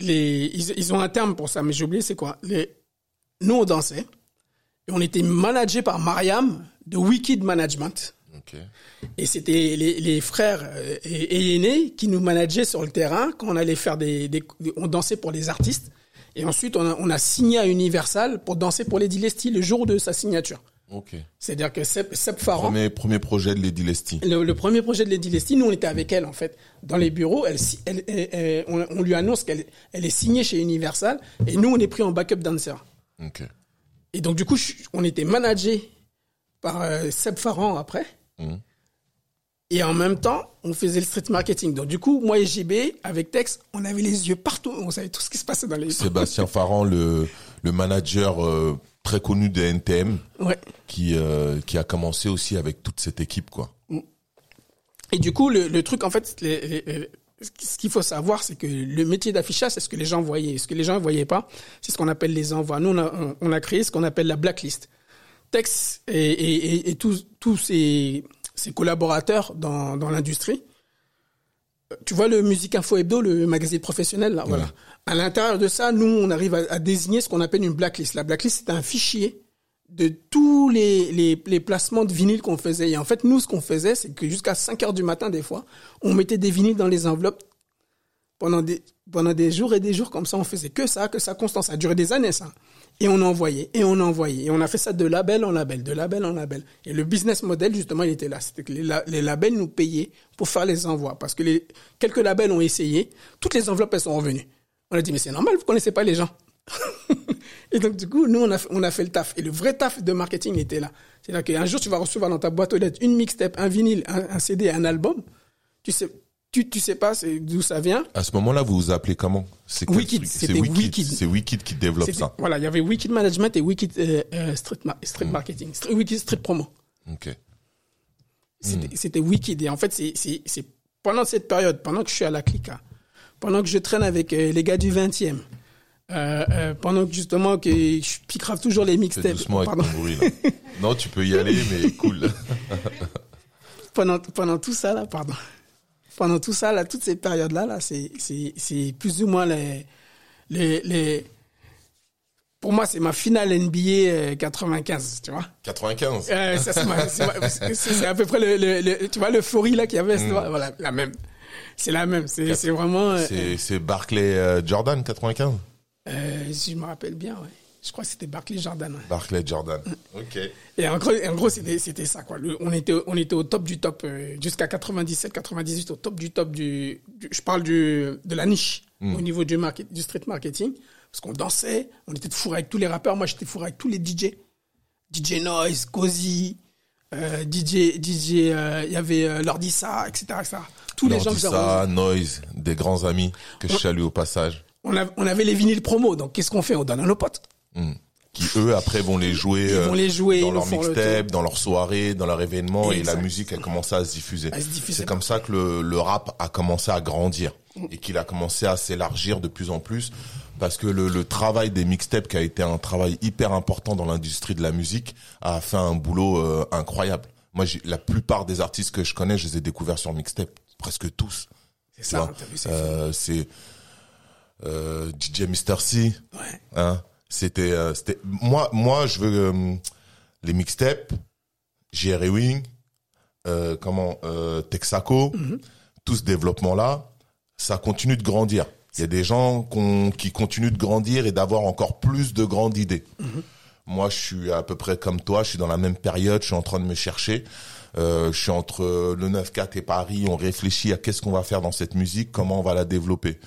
les ils, ils ont un terme pour ça mais j'ai oublié c'est quoi. Les nous on dansait et on était managé par Mariam de Wicked Management. Et c'était les, les frères euh, et, et aînés qui nous manageaient sur le terrain quand on allait faire des, des- on dansait pour les artistes. Et ensuite, on a, on a signé à Universal pour danser pour Lady Leslie le jour de sa signature.
Ok.
C'est-à-dire que Seb, Seb Farhan,
Premier premier projet de Lady Leslie.
le, le premier projet de Lady Leslie, nous on était avec elle en fait dans les bureaux. Elle, elle- elle- on, on lui annonce qu'elle elle est signée chez Universal et nous on est pris en backup dancer.
Ok.
Et donc du coup, je- on était managé par euh, Seb Farhan après.
Mhm.
Et en même temps, on faisait le street marketing. Donc du coup, moi et JB, avec Tex, on avait les yeux partout. On savait tout ce qui se passait dans les...
Sébastien Farran, le le manager euh, très connu des NTM,
Ouais.
qui euh, qui a commencé aussi avec toute cette équipe quoi.
Et du coup, le, le truc, en fait, les- les- les- ce qu'il faut savoir, c'est que le métier d'affichage, c'est ce que les gens voyaient. Ce que les gens ne voyaient pas, c'est ce qu'on appelle les envois. Nous, on a, on- on a créé ce qu'on appelle la blacklist. Tex et, et, et, et tous, tous ses, ses collaborateurs dans, dans l'industrie, euh, tu vois le Musique Info Hebdo, le magazine professionnel, là, voilà. À l'intérieur de ça, nous, on arrive à, à désigner ce qu'on appelle une blacklist. La blacklist, c'est un fichier de tous les, les, les placements de vinyles qu'on faisait. Et en fait, nous, ce qu'on faisait, c'est que jusqu'à 5 heures du matin, des fois, on mettait des vinyles dans les enveloppes pendant des, pendant des jours et des jours comme ça. On faisait que ça, que ça constant. Ça a duré des années, ça. Et on envoyait, et on envoyait. Et on a fait ça de label en label, de label en label. Et le business model, justement, il était là. C'était que les, la- les labels nous payaient pour faire les envois. Parce que les, quelques labels ont essayé. Toutes les enveloppes, elles sont revenues. On a dit, mais c'est normal, vous connaissez pas les gens. et donc, du coup, nous, on a, on a fait le taf. Et le vrai taf de marketing était là. C'est-à-dire qu'un jour, tu vas recevoir dans ta boîte aux lettres une mixtape, un vinyle, un, un CD, un album. Tu sais, tu, tu sais pas d'où ça vient.
À ce moment-là, vous vous appelez comment? C'est
c'était
C'est. Wicked. C'est Wicked qui développe ça.
Voilà, il y avait Wicked Management et Wicked euh, euh, Street, ma- street
Mm.
Marketing. Street- Wicked Street Promo.
Ok.
C'était c'était Wicked. Et en fait, c'est- c'est pendant cette période, pendant que je suis à la Clica, pendant que je traîne avec euh, les gars du 20e, euh, euh, pendant que justement que je picrave toujours les mixtapes.
doucement avec ton bruit là. non, tu peux y aller, mais cool.
pendant, pendant tout ça là, pardon. Pendant tout ça là, toutes ces périodes là, là, c'est, c'est, c'est plus ou moins les, les, les, pour moi, c'est ma finale NBA euh, 95, tu vois.
95.
Euh, ça, c'est, à peu près le, le, le- tu vois, l'euphorie là qu'il y avait, c'est- voilà, la même. C'est la même. C'est, c'est vraiment, euh,
C'est c'est Barclay euh, Jordan 95.
euh, si je me rappelle bien, ouais. Je crois que c'était Barclay Jordan. ouais.
Barclay Jordan. Ok.
Et en gros, en gros c'était c'était ça quoi. Le- on était on était au top du top euh, jusqu'à 97 98 au top du top du, du- je parle du de la niche au niveau du market, du street marketing parce qu'on dansait, on était fou avec tous les rappeurs, moi j'étais fou avec tous les DJ. DJ Noise, Cozy, euh, DJ DJ euh, il y avait euh, Lordissa, etc., etc. Tous les gens que
ça, Noise, des grands amis que je salue au passage,
on, a- on avait les vinyles promo, donc qu'est-ce qu'on fait? On donne à nos potes.
Qui eux après vont les jouer,
vont
euh,
les jouer,
dans leur
le
mixtape, dans leur soirée, dans leur événement, et la musique a commencé à se diffuser. C'est comme ça que le, le rap a commencé à grandir et qu'il a commencé à s'élargir de plus en plus parce que le, le travail des mixtapes qui a été un travail hyper important dans l'industrie de la musique a fait un boulot euh, incroyable. Moi, la plupart des artistes que je connais, je les ai découverts sur mixtape, presque tous.
C'est ça, c'est
Euh, c'est euh, DJ Mister C.
Ouais.
Hein, c'était, euh, c'était moi, moi, je veux euh, les mixtapes, Jerry Wing, euh, comment euh, Texaco, tout ce développement-là, ça continue de grandir. Il y a des gens qu'on- qui continuent de grandir et d'avoir encore plus de grandes idées. Moi, je suis à peu près comme toi, je suis dans la même période, je suis en train de me chercher. Euh, je suis entre le 9-4 et Paris, on réfléchit à qu'est-ce qu'on va faire dans cette musique, comment on va la développer.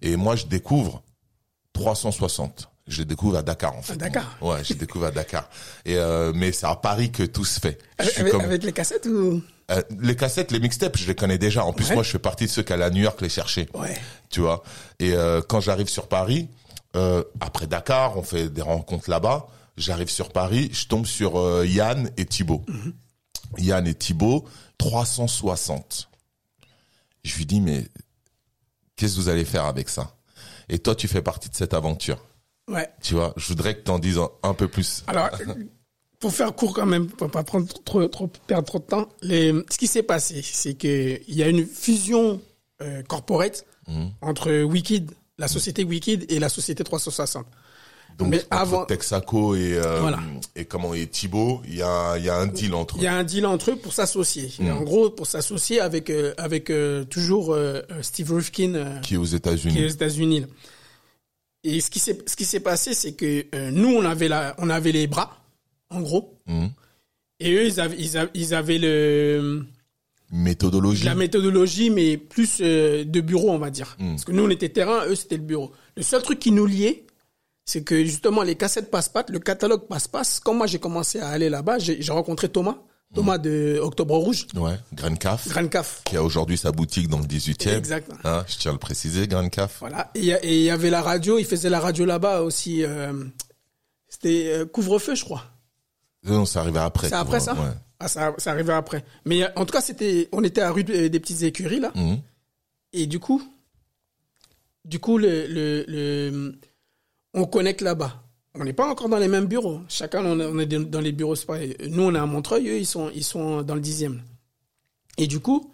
Et moi, je découvre 360. Je les découvre à Dakar, en fait.
Dakar
Ouais, je les découvre à Dakar. Et euh, mais c'est à Paris que tout se fait.
Avec,
comme-
avec les cassettes ou?
Euh, les cassettes, les mixtapes, je les connais déjà. En plus,
Ouais.
moi, je fais partie de ceux qui allaient à New York les chercher.
Ouais.
Tu vois. Et euh, quand j'arrive sur Paris, après Dakar, on fait des rencontres là-bas. J'arrive sur Paris, je tombe sur Yann et Thibaut. Yann et Thibaut, 360. Je lui dis, mais qu'est-ce que vous allez faire avec ça? Et toi, tu fais partie de cette aventure.
Ouais.
Tu vois, je voudrais que tu en dises un, un peu plus.
Alors, pour faire court quand même, pour pas prendre trop, trop perdre trop de temps, les, ce qui s'est passé, c'est que il y a une fusion euh, corporate
Mhm.
entre Wicked, la société Wicked et la société 360.
Donc,
Mais avant-
Texaco et, euh,
Voilà.
et comment et Thibaut, il y a, il y a un deal entre
Il y a un deal entre eux pour s'associer. Et En gros, pour s'associer avec euh, avec euh, toujours euh, euh, Steve Rifkin
qui est aux
qui est aux
États-Unis.
Et ce qui s'est ce qui s'est passé, c'est que euh, nous on avait la on avait les bras, en gros,
Mhm.
et eux ils avaient ils avaient, ils avaient le
Méthodologie.
la méthodologie, mais plus euh, de bureau, on va dire. Parce que nous, on était terrain, eux, c'était le bureau. Le seul truc qui nous liait, c'est que justement, les cassettes passe-passe, le catalogue passe-passe, quand moi j'ai commencé à aller là-bas, j'ai rencontré Thomas, Thomas de Octobre Rouge,
Ouais, Grain Caf,
Grand Caf.
qui a aujourd'hui sa boutique dans le 18e.
Exact.
Hein, je tiens à le préciser, Grain Caf.
Voilà. Et il y avait la radio, il faisait la radio là-bas aussi. euh, c'était euh, couvre-feu, je crois.
Non, c'est arrivé après.
C'est après ça
Ouais.
Ah, ça, ça arrivait après. Mais euh, en tout cas, c'était, on était à rue de- des petites écuries là.
Mhm.
Et du coup, du coup, le, le, le- on connecte là-bas. On n'est pas encore dans les mêmes bureaux. Chacun, on est, dans les bureaux. Nous, on est à Montreuil, eux, ils sont, ils sont dans le dixième. Et du coup,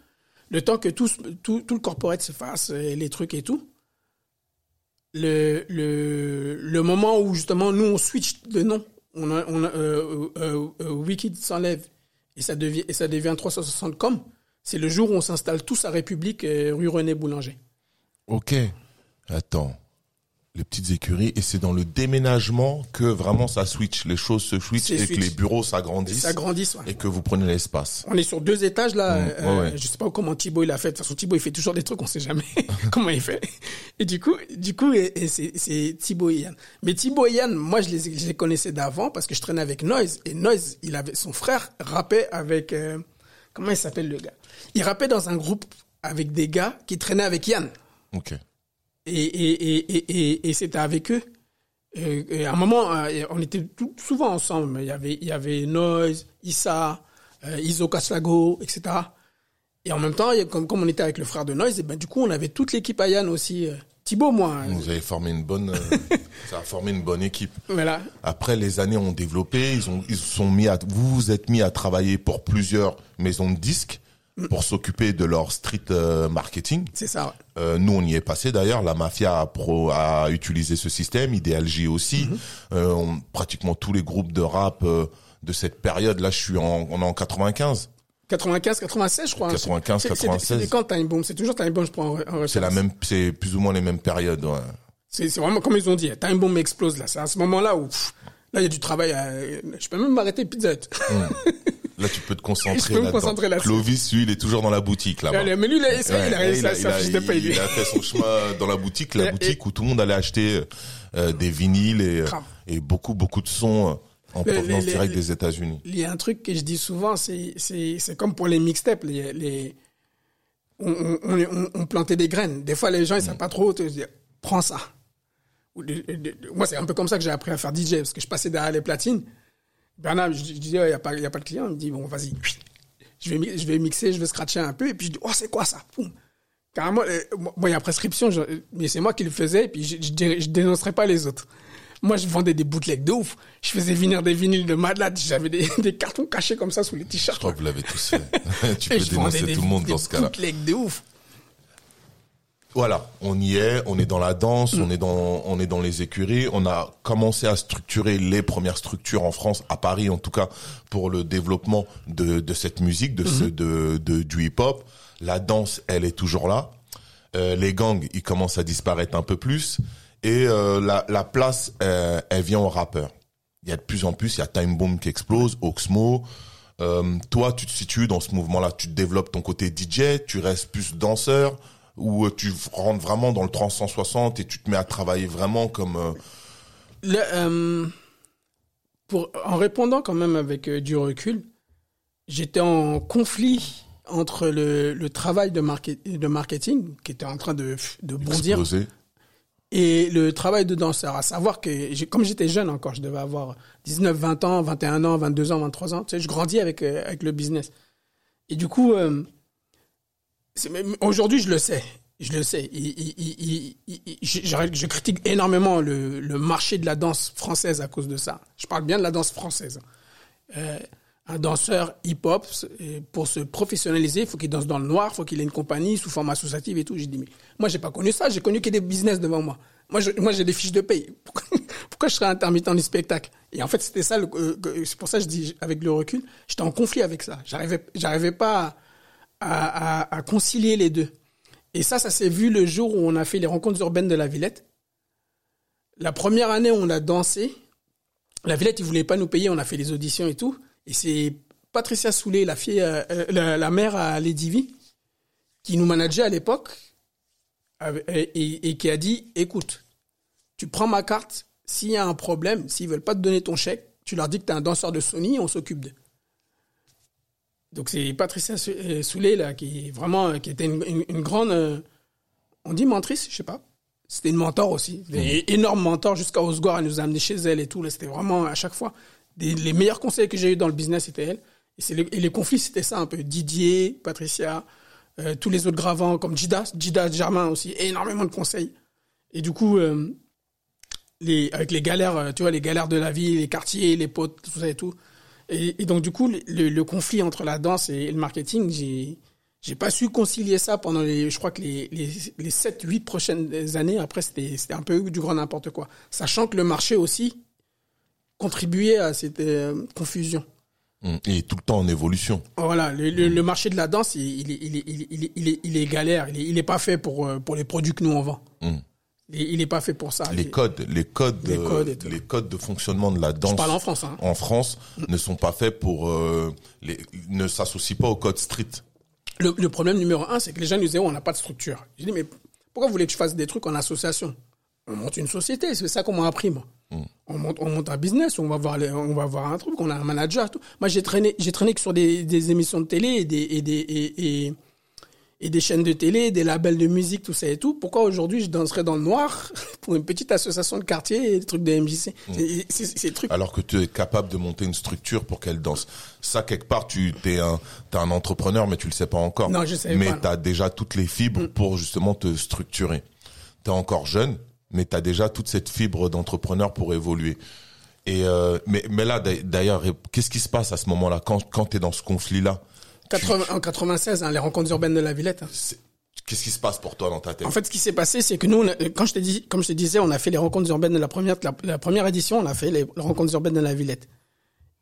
le temps que tout, tout, tout le corporate se fasse, euh, les trucs et tout, le, le, le moment où justement nous on switch de nom, on a, on euh, euh, Wicked s'enlève et ça devient et ça devient 360 com, c'est le jour où on s'installe tous à République rue René Boulanger.
Ok. Attends. Les petites écuries, et c'est dans le déménagement que vraiment ça switch, les choses se
C'est
et
switch.
que les bureaux s'agrandissent
ça grandit. ouais.
et que vous prenez l'espace.
On est sur deux étages là.
Mmh,
euh,
ouais.
Je sais pas comment Thibaut il a fait. De toute façon, Thibaut il fait toujours des trucs, on sait jamais comment il fait. Et du coup, du coup, et, et c'est c'est Thibaut et Yann. Mais Thibaut et Yann, moi je les, je les connaissais d'avant parce que je traînais avec Noise et Noise, il avait son frère rappait avec euh, comment il s'appelle le gars? Il rappait dans un groupe avec des gars qui traînaient avec Yann.
Ok.
Et, et, et, et, et, et c'était avec eux. Et, et à un moment, euh, on était tout, souvent ensemble. Il y avait, il y avait Noise, Issa, euh, Iso Kaslago, etc. Et en même temps, comme, comme on était avec le frère de Noise, et ben, du coup, on avait toute l'équipe à Yann aussi. euh, Thibaut, moi. euh,
Vous avez formé une bonne, euh, ça a formé une bonne équipe.
Voilà.
Après, les années ont développé, ils ont, ils sont mis à, vous vous êtes mis à travailler pour plusieurs maisons de disques pour s'occuper de leur street euh, marketing.
C'est ça. ouais.
Euh, nous, on y est passé d'ailleurs. La mafia a, pro, a utilisé ce système, IDLJ aussi. Euh, on- pratiquement tous les groupes de rap euh, de cette période. Là, je suis en, on est en 95.
95, 96, je crois. hein.
95,
C'est- c'est-
96.
C'est quand Time Bomb C'est toujours Time Bomb, je prends en,
C'est la même, c'est plus ou moins les mêmes périodes. Ouais.
C'est vraiment comme ils ont dit. Time bomb explose là. C'est à ce moment-là où pff, là il y a du travail. À, je peux même m'arrêter pizza.
Là, tu peux te
Je
concentrer
peux me concentrer là-dessus.
Clovis, lui, il est toujours dans la boutique là-bas.
Mais lui, il a,
Ouais,
il a réussi
il a-
à
il
sa
a-
fiche de paye. lui.
il a fait son chemin dans la boutique, la
Et-
boutique où tout le monde allait acheter euh, des vinyles et, euh, et beaucoup, beaucoup de sons euh, en provenance directe des États-Unis.
Il y a un truc que je dis souvent, c'est c'est c'est comme pour les mixtapes, les les on, on, on, on plantait des graines. Des fois, les gens ils savent pas trop. Tu dis, prends ça. Moi, c'est un peu comme ça que j'ai appris à faire DJ parce que je passais derrière les platines. Bernard, je, je disais, il y a pas y a pas de client. Il me dit bon, vas-y, je vais je vais mixer, je vais scratcher un peu et puis je dis oh c'est quoi ça? Poum. Carrément, euh, moi, il y a prescription, je- mais c'est moi qui le faisais et puis je, je, je dénoncerais pas les autres. Moi, je vendais des bootlegs de ouf. Je faisais venir des vinyles de malade. J'avais des, des cartons cachés comme ça sous les
Je
t-shirts.
crois que vous l'avez tous fait. tu peux
je
dénoncer
des,
tout le monde dans ce cas-là.
bootlegs de ouf.
Voilà, on y est, on est dans la danse,
Mm.
on est dans on est dans les écuries, on a commencé à structurer les premières structures en France, à Paris en tout cas, pour le développement de de cette musique, de ce
Mm-hmm.
de, de du hip-hop. La danse, elle est toujours là. Euh, les gangs, ils commencent à disparaître un peu plus et euh, la la place, euh, elle vient aux rappeurs. Il y a de plus en plus, il y a Time Bomb qui explose, Oxmo. Euh, toi, tu te situes dans ce mouvement-là, tu développes ton côté DJ, tu restes plus danseur, ou euh, tu rentres vraiment dans le 360 et tu te mets à travailler vraiment comme... euh,
Le, euh, pour, en répondant quand même avec du recul, j'étais en conflit entre le, le travail de, market- de marketing qui était en train de, de bondir
exploser.
et le travail de danseur. À savoir que, comme j'étais jeune encore, je devais avoir 19, 20 ans, 21 ans, 22 ans, 23 ans, tu sais, je grandis avec, avec le business. Et du coup, euh, aujourd'hui, je le sais. Je le sais. Je, critique énormément le, marché de la danse française à cause de ça. Je parle bien de la danse française. Euh, un danseur hip-hop, c'est- pour se professionnaliser, il faut qu'il danse dans le noir, il faut qu'il ait une compagnie sous forme associative et tout. J'ai dit, mais moi, j'ai pas connu ça, j'ai connu qu'il y ait des business devant moi. Moi, moi, j'ai des fiches de paye. Pourquoi, je serais intermittent du spectacle? Et en fait, c'était ça, euh, que- c'est pour ça que je dis, avec le recul, j'étais en conflit avec ça. J'arrivais, j'arrivais pas à, à, concilier les deux. Et ça, ça s'est vu le jour où on a fait les rencontres urbaines de la Villette. La première année on a dansé, la Villette, ils voulaient pas nous payer, on a fait les auditions et tout. Et c'est Patricia Soulet, la fille, euh, euh, la, mère à Lady V, qui nous manageait à l'époque, et qui a dit, écoute, tu prends ma carte, s'il y a un problème, s'ils veulent pas te donner ton chèque, tu leur dis que tu es un danseur de Sony, on s'occupe d'eux. Donc c'est Patricia euh, Soulet, là, qui est vraiment, euh, qui était une, une- une grande, euh, on dit mentrice, je sais pas. C'était une mentor aussi. Des énormes mentors jusqu'à Osgore, elle nous a amenés chez elle et tout. là. C'était vraiment à chaque fois. Des, les meilleurs conseils que j'ai eu dans le business, c'était elle. Et, les, et les conflits, c'était ça un peu. Didier, Patricia, euh, tous les autres gravants comme Jida, Jida Germain aussi, énormément de conseils. Et du coup, euh, les, avec les galères, tu vois, les galères de la vie, les quartiers, les potes, tout ça et tout. Et, et donc du coup, le, le conflit entre la danse et le marketing, j'ai j'ai pas su concilier ça pendant les, je crois que les les, les 7 8 prochaines années. Après, c'était c'était un peu du grand n'importe quoi, sachant que le marché aussi contribuait à cette euh, confusion.
Hum, Et tout le temps en évolution.
Voilà, le, le, le marché de la danse, il, il, est, il, il, galère. Il est, il est pas fait pour euh, pour les produits que nous on vend.
Hum.
Il, est- il est pas fait pour ça.
Les
Il-
codes, les codes,
Les
euh,
codes
les codes de fonctionnement de la
Je
danse
parle en France. Hein.
en France ne sont pas faits pour euh, les, ne s'associent pas au code street.
Le, le problème numéro un, c'est que les gens nous disaient, on n'a pas de structure. J'ai dit, mais pourquoi vous voulez que je fasse des trucs en association? On monte une société, c'est ça qu'on m'a appris, moi. On, monte, on monte un business, on va voir, les- on va voir un truc, on a un manager, tout. Moi, j'ai traîné, j'ai traîné que sur des, des émissions de télé et des, et des, et, et, et des chaînes de télé, des labels de musique, tout ça et tout. Pourquoi aujourd'hui je danserais dans le noir pour une petite association de quartier et des trucs de MJC C'est- C'est trucs.
alors que tu es capable de monter une structure pour qu'elle danse. Ça quelque part tu t'es un t'es un entrepreneur mais tu le sais pas encore.
Non, je
mais
pas, non.
tu as déjà toutes les fibres pour justement te structurer. Tu es encore jeune mais tu as déjà toute cette fibre d'entrepreneur pour évoluer. Et euh, mais mais là d'ailleurs, qu'est-ce qui se passe à ce moment-là? Quand quand tu es dans ce conflit là
80 en 96, hein, les rencontres urbaines de la Villette. hein.
Qu'est-ce qui se passe pour toi dans ta tête?
En fait, ce qui s'est passé, c'est que nous, on a- quand je te dis, comme je te disais, on a fait les rencontres urbaines de la première, la, la première édition, on a fait les, les rencontres urbaines de la Villette.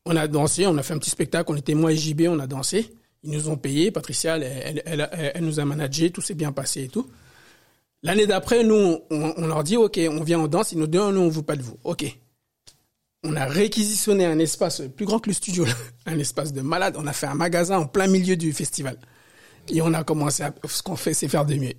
On a dansé, on a fait un petit spectacle, on était moi et JB, on a dansé. Ils nous ont payé, Patricia, elle, elle, elle, nous a managé, tout s'est bien passé et tout. L'année d'après, nous, on, on leur dit, OK, on vient en danse, ils nous disent, nous, on veut pas de vous. OK. On a réquisitionné un espace plus grand que le studio, un espace de malade. On a fait un magasin en plein milieu du festival. Et on a commencé à, ce qu'on fait, c'est faire de mieux.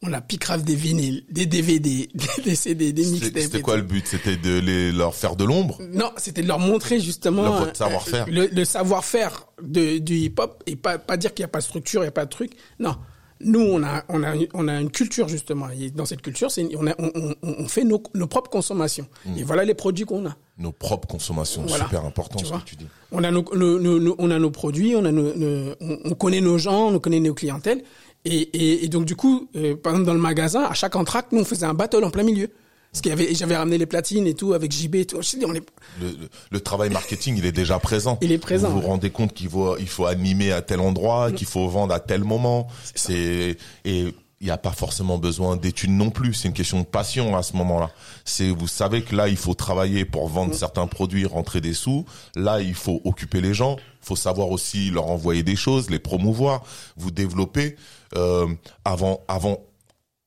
On a picrave des vinyles, des DVD, des CD, des mixtapes.
c'était quoi le but? C'était de les, leur faire de l'ombre?
Non, c'était de leur montrer justement
Leur- votre
euh,
savoir-faire.
Le, le savoir-faire du hip-hop et pas pas dire qu'il n'y a pas de structure, il n'y a pas de truc. Non, nous on a on a on a une culture justement. Et dans cette culture, c'est on a on, on, on fait nos, nos propres consommations.
Mm.
Et voilà les produits qu'on a.
Nos propres consommations,
Voilà.
super important
Tu
ce
vois?
que tu dis.
On a nos, nos- nos- nos- on a nos produits, on a nos, nos- on, on connaît nos gens, on connaît nos clientèles. Et, et, et donc du coup, euh, par exemple dans le magasin, à chaque entracte, nous on faisait un battle en plein milieu. Parce qu'il y avait, j'avais ramené les platines et tout avec JB et tout. Je dis, on est,
Le, le- le travail marketing, il est déjà présent.
Il est présent,
Vous vous rendez compte qu'il faut, il faut animer à tel endroit, qu'il faut vendre à tel moment. C'est et il n'y a pas forcément besoin d'études non plus. C'est une question de passion à ce moment-là. C'est vous savez que là, il faut travailler pour vendre certains produits, rentrer des sous. Là, il faut occuper les gens. Il faut savoir aussi leur envoyer des choses, les promouvoir, vous développer. Euh, avant, avant,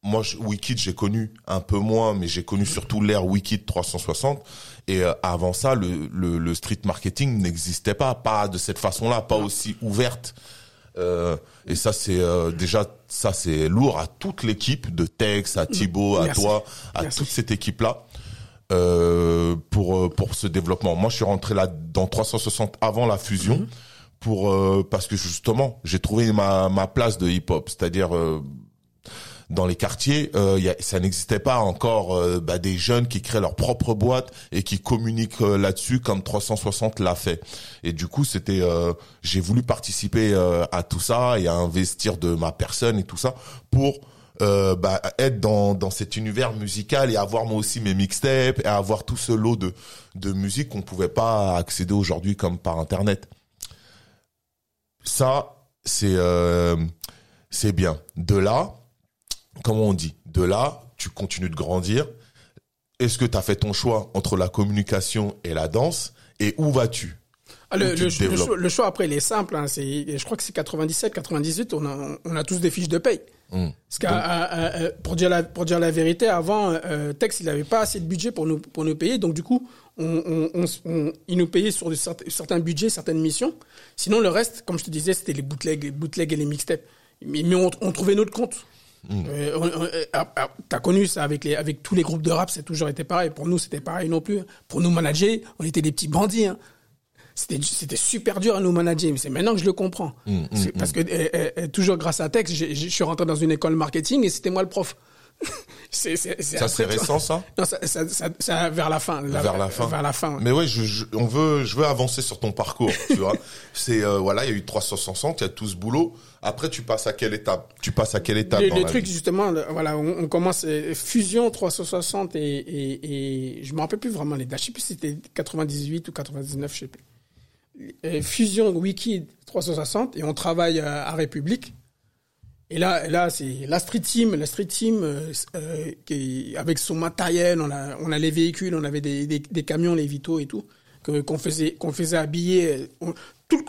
moi, Wikid, j'ai connu un peu moins, mais j'ai connu surtout l'ère Wikid 360. Et euh, avant ça, le, le, le street marketing n'existait pas, pas de cette façon-là, pas aussi ouverte. Euh, et ça, c'est euh, déjà, ça c'est lourd à toute l'équipe, de Tex, à Thibaut, à
Merci.
toi, à
Merci.
toute cette équipe-là. Euh, pour euh, pour ce développement. Moi, je suis rentré là dans 360 avant la fusion
Mhm.
pour euh, parce que justement, j'ai trouvé ma ma place de hip-hop, c'est-à-dire euh, dans les quartiers, euh, y a, ça n'existait pas encore euh, bah, des jeunes qui créent leur propre boîte et qui communiquent euh, là-dessus comme 360 l'a fait. Et du coup, c'était, euh, j'ai voulu participer euh, à tout ça et à investir de ma personne et tout ça pour euh, bah, être dans, dans cet univers musical et avoir moi aussi mes mixtapes et avoir tout ce lot de, de musique qu'on pouvait pas accéder aujourd'hui comme par internet. Ça, c'est euh, c'est bien. De là, comment on dit De là, tu continues de grandir. Est-ce que tu as fait ton choix entre la communication et la danse? Et où vas-tu?
Ah, le, choix, le choix, après il est simple. Hein, je crois que c'est 97, 98. On a, on a tous des fiches de paye.
Hum.
Parce qu'à, à- à- à- pour dire la pour dire la vérité, avant euh, Tex il avait pas assez de budget pour nous pour nous payer, donc du coup on, on, on, on- il nous payait sur certains, certains budgets, certaines missions. Sinon le reste, comme je te disais, c'était les bootlegs, les bootlegs et les mixtapes. Mais, mais on, on trouvait notre compte. Euh, on- on- euh, ah, ah, T'as connu ça avec les avec tous les groupes de rap, c'est toujours été pareil. Pour nous, c'était pareil non plus. Pour nous manager, on était des petits bandits. Hein. C'était c'était super dur à nous manager, mais c'est maintenant que je le comprends. C'est parce que euh, euh, euh, toujours grâce à Tex, je suis rentré dans une école marketing et c'était moi le prof. c'est c'est
Ça, c'est
après, tu
récent, ça
non, ça, ça, ça, ça- vers la fin.
Vers la fin.
Vers la fin. ouais.
Mais ouais, je, je- on veut, je veux avancer sur ton parcours, tu vois. C'est euh, voilà, il y a eu 360, il y a tout ce boulot. Après, tu passes à quelle étape? Tu passes à quelle étape
le,
dans
le
la
truc
vie?
justement, le- voilà, on, on commence euh, fusion 360 et, et, et je me rappelle plus vraiment les dates. Je sais plus si c'était 98 ou 99, je sais plus. Euh, fusion Wiki 360 et on travaille euh, à République. Et là, là, c'est la street team, la street team euh, euh, qui, avec son matériel, on a, on a les véhicules, on avait des, des, des camions, les Vito et tout, qu'on faisait, qu'on faisait habiller. euh, on- tout,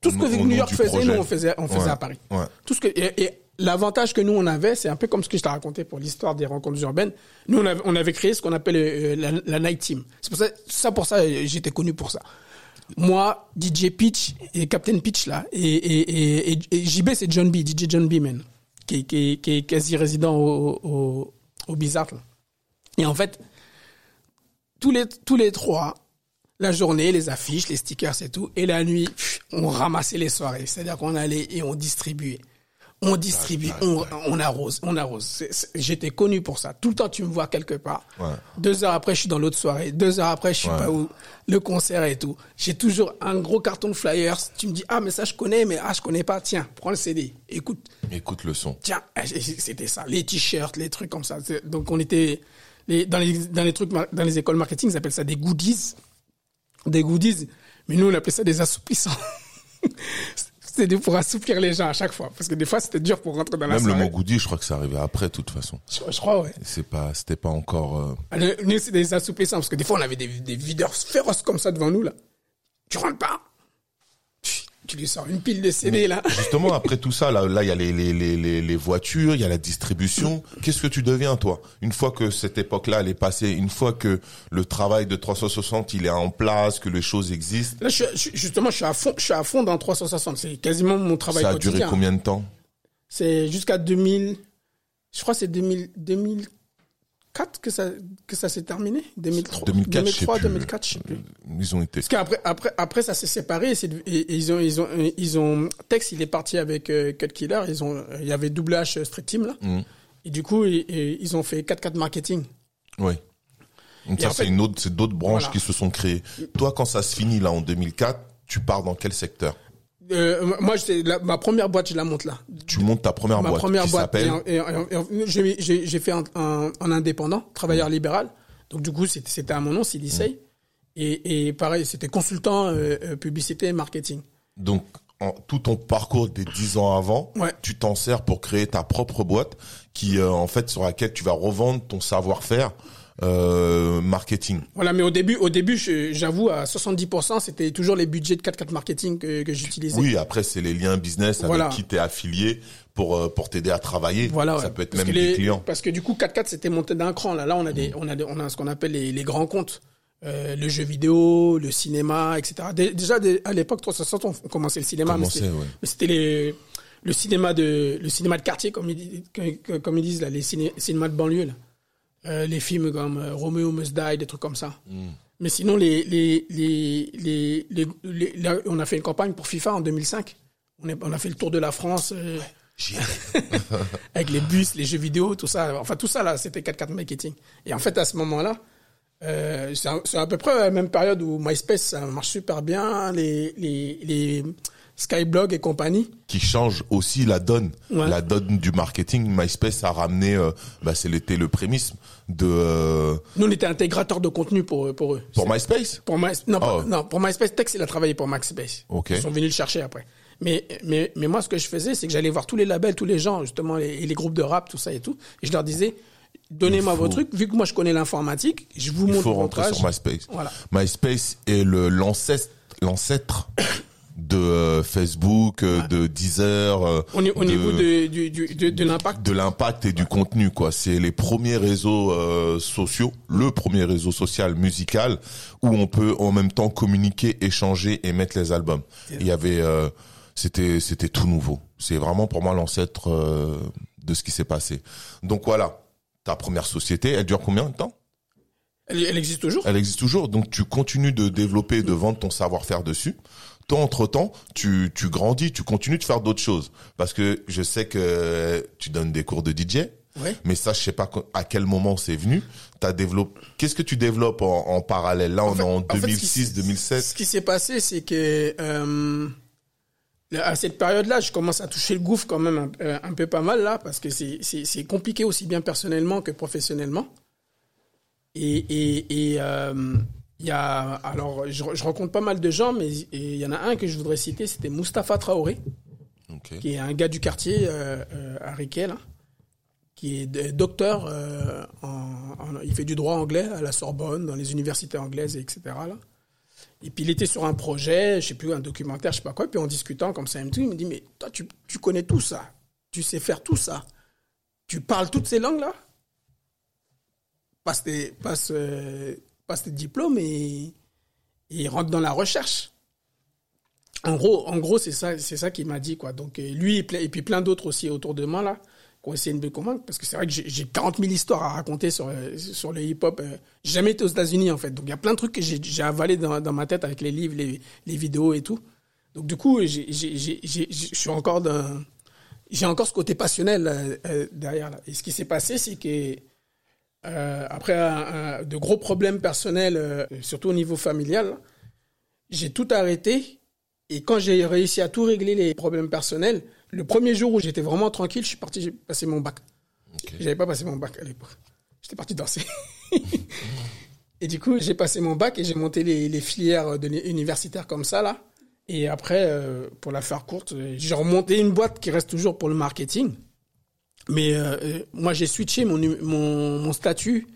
tout ce que New York faisait,
projet.
nous on faisait, on faisait à Paris.
Ouais.
Tout ce que et, et l'avantage que nous on avait, c'est un peu comme ce que je t'ai raconté pour l'histoire des rencontres urbaines. Nous on avait, on avait créé ce qu'on appelle euh, la, la night team. C'est pour ça, ça pour ça j'étais connu pour ça. Moi, DJ Pitch et Captain Pitch là, et et et, JB c'est John B, DJ John B man, qui est quasi résident au au, Bizarre. Et en fait, tous les tous les trois, la journée, les affiches, les stickers et tout, et la nuit, on ramassait les soirées. C'est-à-dire qu'on allait et on distribuait. On distribue, on, on arrose, on arrose. J'étais connu pour ça. Tout le temps, tu me vois quelque part.
Ouais.
Deux heures après, je suis dans l'autre soirée. Deux heures après, je suis pas où. Le concert et tout. J'ai toujours un gros carton de flyers. Tu me dis, ah, mais ça, je connais, mais ah, je connais pas. Tiens, prends le CD. Écoute.
Écoute le son.
Tiens, eh, c'était ça. Les t-shirts, les trucs comme ça. Donc, on était, les, dans les, dans les trucs, dans les écoles marketing, ils appellent ça des goodies. Des goodies. Mais nous, on appelait ça des assouplissants. C'était pour assouplir les gens à chaque fois. Parce que des fois, c'était dur pour rentrer dans la
Même le goodie, je crois que ça arrivait après, de toute façon.
Je, je crois, ouais.
C'est pas, c'était pas encore. euh,
Ah, Nous, c'est des assouplissants. Parce que des fois, on avait des, des videurs féroces comme ça devant nous, là. Tu rentres pas. Lui une pile de CD là.
Justement, après tout ça, là, là, il y a les, les, les, les voitures, il y a la distribution. Qu'est-ce que tu deviens, toi? Une fois que cette époque-là, elle est passée, une fois que le travail de 360, il est en place, que les choses existent.
Là, je, justement, je suis à fond, je suis à fond dans 360. C'est quasiment mon travail.
Ça a duré combien de temps?
C'est jusqu'à 2000, je crois que c'est 2000, 2000 4 que ça que ça s'est terminé? 2003 2004, 2003 2004 je sais plus
ils ont été
parce qu'après après après ça s'est séparé et, ils ont ils ont ils ont Tex il est parti avec euh, Cut Killer ils ont il y avait Double H Street Team là. Mm. et du coup ils, ont fait 4 4 marketing.
Oui donc ça c'est une autre c'est d'autres branches qui se sont créées. Toi quand ça se finit là en 2004 tu pars dans quel secteur?
Euh, moi, ma première boîte, je la monte là.
Tu montes ta première boîte. Ma première boîte.
J'ai fait un, un, indépendant, travailleur mmh. libéral. Donc du coup, c'était à mon nom, Sidisei. Mmh. Et, et pareil, c'était consultant euh, euh, publicité et marketing.
Donc en, tout ton parcours des dix ans avant, tu t'en sers pour créer ta propre boîte qui, en fait, sur laquelle tu vas revendre ton savoir-faire euh, marketing.
Voilà, mais au début, au début, j'avoue, à 70%, c'était toujours les budgets de 4-4 marketing que, que j'utilisais.
Oui, après, c'est les liens business avec qui t'es affilié pour euh, pour t'aider à travailler. Voilà, ça peut être même des clients.
Parce que du coup, 4-4, c'était monté d'un cran. Là, là, on a des, on a on a ce qu'on appelle les, les grands comptes. Euh, le jeu vidéo, le cinéma, etc. Déjà, à l'époque 360, on commençait le cinéma, mais c'était les le cinéma de le cinéma de quartier, comme ils, comme ils disent là, les cinémas de banlieue là. Euh, les films comme euh, Romeo Must Die, des trucs comme ça. Hmm. Mais sinon, les, les, les, les, on a fait une campagne pour FIFA en 2005. On, est, on a fait le tour de la France. Euh, avec les bus, les jeux vidéo, tout ça. Enfin, tout ça, là, c'était 4-4 marketing. Et en fait, à ce moment-là, euh, c'est à, peu près la même période où MySpace, ça marche super bien. Les, les, les, Skyblog et compagnie.
Qui change aussi la donne, la donne du marketing. MySpace a ramené, euh, bah, c'était le prémisse de. Euh,
Nous, on était intégrateur de contenu pour pour eux.
Pour MySpace?
Pour My... non, oh. non, pour MySpace Tex, il a travaillé pour MySpace. Ils sont venus le chercher après. Mais mais mais moi, ce que je faisais, c'est que j'allais voir tous les labels, tous les gens, justement, et les, groupes de rap, tout ça et tout, et je leur disais. Donnez-moi vos trucs. Vu que moi je connais l'informatique, je vous montre. Il
faut rentrer sur MySpace. Voilà. MySpace est l'ancêtre de euh, Facebook, euh, de Deezer.
Euh, au, niveau de, de, de, l'impact.
De l'impact et du contenu, quoi. C'est les premiers réseaux sociaux, le premier réseau social musical où on peut en même temps communiquer, échanger et mettre les albums. Il y avait, c'était, c'était tout nouveau. C'est vraiment pour moi l'ancêtre de ce qui s'est passé. Donc voilà, ta première société, elle dure combien de temps?
Elle, elle, existe toujours?
Elle existe toujours. Donc tu continues de développer, de vendre ton savoir-faire dessus toi entre temps tu tu grandis tu continues de faire d'autres choses. Parce que je sais que tu donnes des cours de DJ mais ça je sais pas à quel moment c'est venu. T'as développé qu'est-ce que tu développes en, parallèle? Là on est en 2006 2007
ce qui s'est passé c'est que euh, à cette période-là, je commence à toucher le gouffre quand même un, euh, peu pas mal là, parce que c'est compliqué aussi bien personnellement que professionnellement. Et, et, et euh, il y a, alors, je, je, rencontre pas mal de gens, mais il y en a un que je voudrais citer, c'était Mustapha Traoré, qui est un gars du quartier euh, euh à Riquet, qui est docteur, euh, en, il fait du droit anglais à la Sorbonne, dans les universités anglaises, etc. Là. Et puis il était sur un projet, je sais plus, un documentaire, je sais pas quoi, puis en discutant comme ça, il me dit, mais toi, tu, tu connais tout ça, tu sais faire tout ça, tu parles toutes ces langues-là? Passe, passe euh, passe tes diplômes et, et rentre dans la recherche. En gros, en gros, c'est ça, c'est ça qu'il m'a dit, quoi. Donc, euh, lui et, puis plein d'autres aussi autour de moi, là, qui ont essayé de me convaincre, parce que c'est vrai que j'ai 40 000 histoires à raconter sur, euh, sur le hip-hop. Euh. J'ai jamais été aux États-Unis, en fait. Donc, il y a plein de trucs que j'ai avalé dans, dans ma tête avec les livres, les, les vidéos et tout. Donc, du coup, je suis encore j'ai encore ce côté passionnel derrière, là. Et ce qui s'est passé, c'est que, euh, après un, de gros problèmes personnels, euh, surtout au niveau familial, j'ai tout arrêté. Et quand j'ai réussi à tout régler les problèmes personnels, le premier jour où j'étais vraiment tranquille, je suis parti passer mon bac. Okay. J'avais pas passé mon bac à l'époque. J'étais parti danser. et du coup, j'ai passé mon bac et j'ai monté les, les filières de universitaires comme ça là. Et après, euh, pour la faire courte, j'ai remonté une boîte qui reste toujours pour le marketing. Mais euh, euh, moi, j'ai switché mon, mon, mon, statut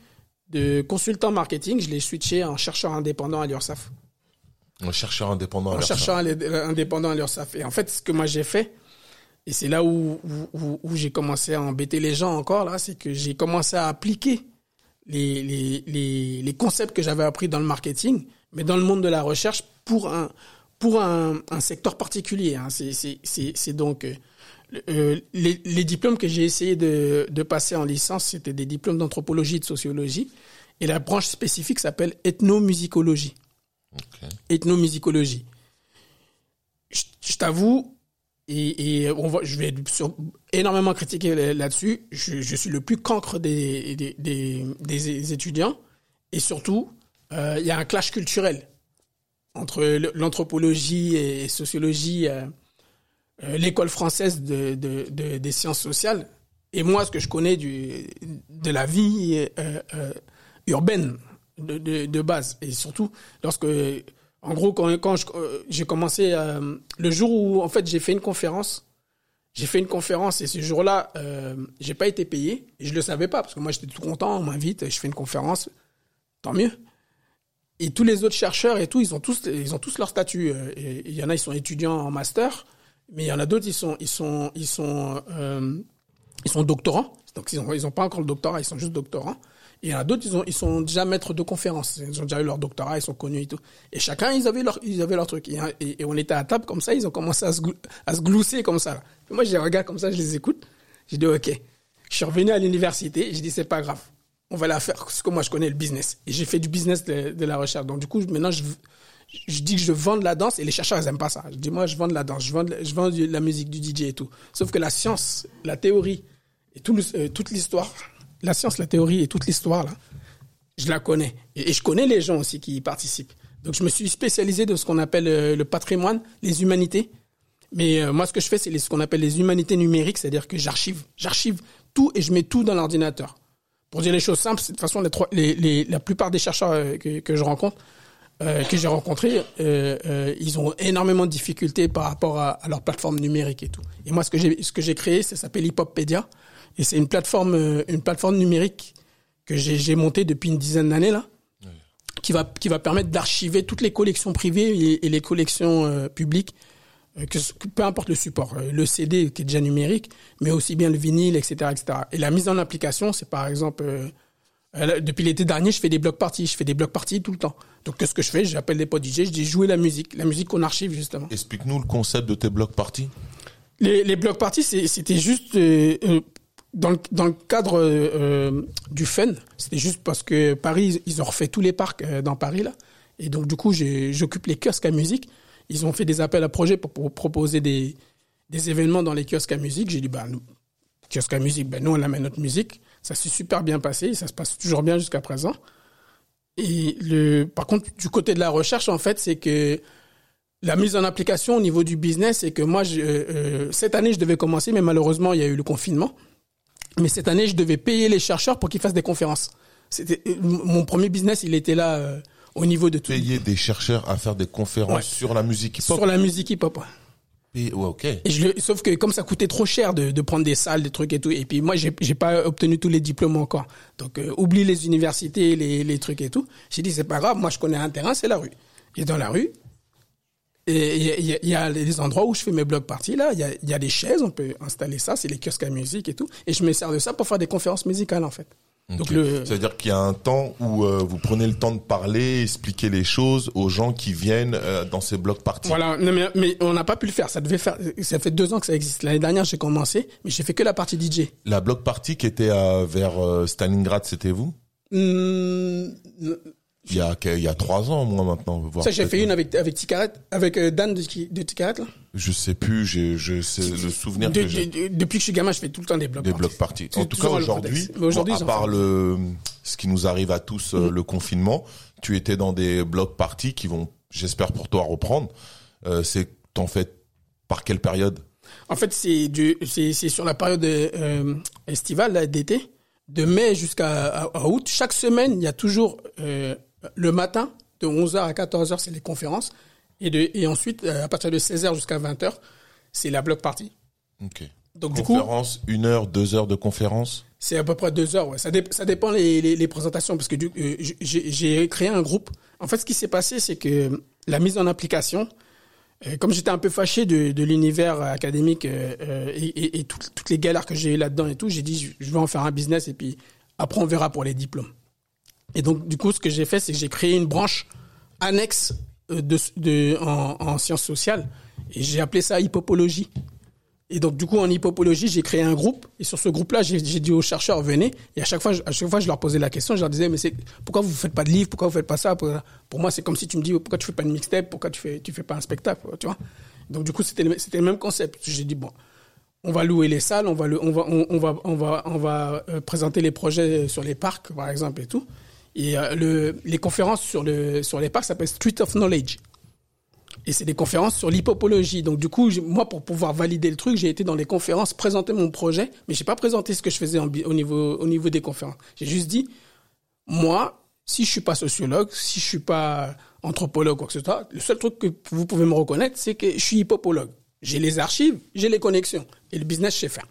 de consultant marketing, je l'ai switché en chercheur indépendant à l'URSAF.
Un chercheur indépendant.
Un chercheur indépendant à l'URSSAF. Et en fait, ce que moi j'ai fait, et c'est là où, où, où j'ai commencé à embêter les gens encore, là, c'est que j'ai commencé à appliquer les, les, les, les concepts que j'avais appris dans le marketing, mais dans le monde de la recherche pour un, pour un, un secteur particulier. Hein. C'est donc euh, les, les, diplômes que j'ai essayé de, de passer en licence, c'était des diplômes d'anthropologie et de sociologie. Et la branche spécifique s'appelle ethnomusicologie. Okay. Ethnomusicologie. Je, je t'avoue, et, et on va, je vais énormément critiquer là-dessus. Je, je, suis le plus cancre des, des, des, des étudiants. Et surtout, euh, il y a un clash culturel entre l'anthropologie et sociologie, euh, l'école française de, de, de, des sciences sociales, et moi, ce que je connais du, de la vie euh, euh urbaine de, base. Et surtout, lorsque en gros, quand, quand euh, j'ai commencé, euh, le jour où en fait j'ai fait une conférence, j'ai fait une conférence et ce jour-là, euh, j'ai pas été payé. Et je le savais pas parce que moi j'étais tout content, on m'invite, je fais une conférence, tant mieux. Et tous les autres chercheurs et tout, ils ont tous, ils ont tous leur statut. Euh, il y en a, ils sont étudiants en master, mais il y en a d'autres, ils sont, ils sont, ils sont, euh, ils sont doctorants. Donc ils ont, ils ont pas encore le doctorat, ils sont juste doctorants. Et il y en a d'autres, ils, ont, ils sont déjà maîtres de conférences. Ils ont déjà eu leur doctorat, ils sont connus et tout. Et chacun, ils avaient leur, ils avaient leur truc. Et, et, on était à table comme ça, ils ont commencé à se, à se glousser comme ça. Moi, je les regarde comme ça, je les écoute. J'ai dit, OK. Je suis revenu à l'université, j'ai dit, c'est pas grave. On va la faire, parce que moi, je connais le business. Et j'ai fait du business de, de, la recherche. Donc, du coup, maintenant, je, je dis que je vends de la danse et les chercheurs, ils aiment pas ça. Je dis, moi, je vends de la danse, je vends, de, je vends la musique, du DJ et tout. Sauf que la science, la théorie et euh, toute l'histoire, la science, la théorie et toute l'histoire, là, je la connais. Et, je connais les gens aussi qui y participent. Donc, je me suis spécialisé dans ce qu'on appelle euh, le patrimoine, les humanités. Mais euh, moi, ce que je fais, c'est ce qu'on appelle les humanités numériques, c'est-à-dire que j'archive, j'archive tout et je mets tout dans l'ordinateur. Pour dire les choses simples, de toute façon, les la plupart des chercheurs que je rencontre, euh, que j'ai rencontrés, euh, euh, ils ont énormément de difficultés par rapport à, à, leur plateforme numérique et tout. Et moi, ce que j'ai, ce que j'ai créé, ça s'appelle Hiphoppedia, et c'est une plateforme, une plateforme numérique que j'ai monté depuis une dizaine d'années là, oui. qui va qui va permettre d'archiver toutes les collections privées et, et les collections publiques, que, peu importe le support, le CD qui est déjà numérique, mais aussi bien le vinyle, etc., etc. Et la mise en application, c'est par exemple depuis l'été dernier, je fais des blocs parties, je fais des blocs parties tout le temps. Donc qu'est-ce que je fais? J'appelle des potes DJ, je dis jouer la musique, la musique qu'on archive justement.
Explique-nous le concept de tes blocs parties.
Les, les blocs parties, c'était juste euh, dans le, dans le cadre euh, du fun, c'était juste parce que Paris, ils ont refait tous les parcs euh, dans Paris là, et donc du coup, j'occupe les kiosques à musique. Ils ont fait des appels à projets pour, pour proposer des, des événements dans les kiosques à musique. J'ai dit bah nous, kiosques à musique, ben nous on amène notre musique. Ça s'est super bien passé, ça se passe toujours bien jusqu'à présent. Et le, par contre, du côté de la recherche, en fait, c'est que la mise en application au niveau du business, c'est que moi, je, euh, cette année, je devais commencer, mais malheureusement, il y a eu le confinement. Mais cette année, je devais payer les chercheurs pour qu'ils fassent des conférences. C'était mon premier business, il était là euh, au niveau de tout.
Payer des chercheurs à faire des conférences ouais. sur la musique hip-hop.
Sur la musique hip-hop. Ouais.
Ok.
Sauf que comme ça coûtait trop cher de, de prendre des salles, des trucs et tout, et puis moi j'ai pas obtenu tous les diplômes encore. Donc euh, oublie les universités, les les trucs et tout. J'ai dit c'est pas grave, moi je connais un terrain, c'est la rue. Et dans la rue, il y, a des endroits où je fais mes blocs parties là, il y a, y a des chaises, on peut installer ça, c'est les kiosques à musique et tout, et je me sers de ça pour faire des conférences musicales en fait.
Okay. Donc le... C'est-à-dire qu'il y a un temps où euh, vous prenez le temps de parler, expliquer les choses aux gens qui viennent euh, dans ces blocs parties.
Voilà, non, mais, mais on n'a pas pu le faire. Ça devait faire. Ça fait deux ans que ça existe. L'année dernière, j'ai commencé, mais j'ai fait que la partie DJ.
La bloc party qui était à, vers euh, Stalingrad, c'était vous?
Mmh,
il y a il y a trois ans moi maintenant
voir ça j'ai fait une avec avec avec euh, Dan de, de Ticaret là.
Je sais plus j'ai je c'est le souvenir
de,
que
de, depuis que je suis gamin je fais tout le temps des blocs
des blocs parties. En tout cas aujourd'hui aujourd'hui à part le ce qui nous arrive à tous mmh. le confinement tu étais dans des blocs parties qui vont j'espère pour toi reprendre. Euh, c'est t'en fais par quelle période?
En fait c'est du c'est c'est sur la période euh, estivale d'été. De mai jusqu'à août chaque semaine il y a toujours euh, le matin, de 11h à 14h, c'est les conférences. Et, de, et ensuite, euh, à partir de 16h jusqu'à 20h, c'est la bloc party.
Ok. Donc, conférence, du coup, une heure, deux heures de conférence?
C'est à peu près deux heures, ouais. Ça, dé, ça dépend les, les, les, présentations, parce que euh, j'ai créé un groupe. En fait, ce qui s'est passé, c'est que la mise en application. Euh, comme j'étais un peu fâché de, de l'univers académique euh, euh, et, et, et toutes, toutes les galères que j'ai eues là-dedans et tout, j'ai dit je vais en faire un business et puis après on verra pour les diplômes. Et donc du coup ce que j'ai fait c'est que j'ai créé une branche annexe euh, de, de en, en sciences sociales et j'ai appelé ça hippopologie. Et donc, du coup, en hippopologie, j'ai créé un groupe. Et sur ce groupe-là, j'ai dit aux chercheurs, venez. Et à chaque fois, à chaque fois, je leur posais la question. Je leur disais, mais pourquoi vous faites pas de livre? Pourquoi vous faites pas ça? Pour, moi, c'est comme si tu me dis, pourquoi tu fais pas une mixtape? Pourquoi tu fais, tu fais pas un spectacle? Tu vois? Donc, du coup, c'était le, même concept. J'ai dit, bon, on va louer les salles, on va, on va, on, va, on va, on va euh, présenter les projets sur les parcs, par exemple, et tout. Et euh, le, les conférences sur, le, sur les parcs s'appellent Street of Knowledge. Et c'est des conférences sur l'hippopologie. Donc du coup, moi, pour pouvoir valider le truc, j'ai été dans les conférences, présenter mon projet, mais j'ai pas présenté ce que je faisais au niveau au niveau des conférences. J'ai juste dit, moi, si je suis pas sociologue, si je suis pas anthropologue quoi que ce soit, le seul truc que vous pouvez me reconnaître, c'est que je suis hippopologue. J'ai les archives, j'ai les connexions et le business, je sais faire.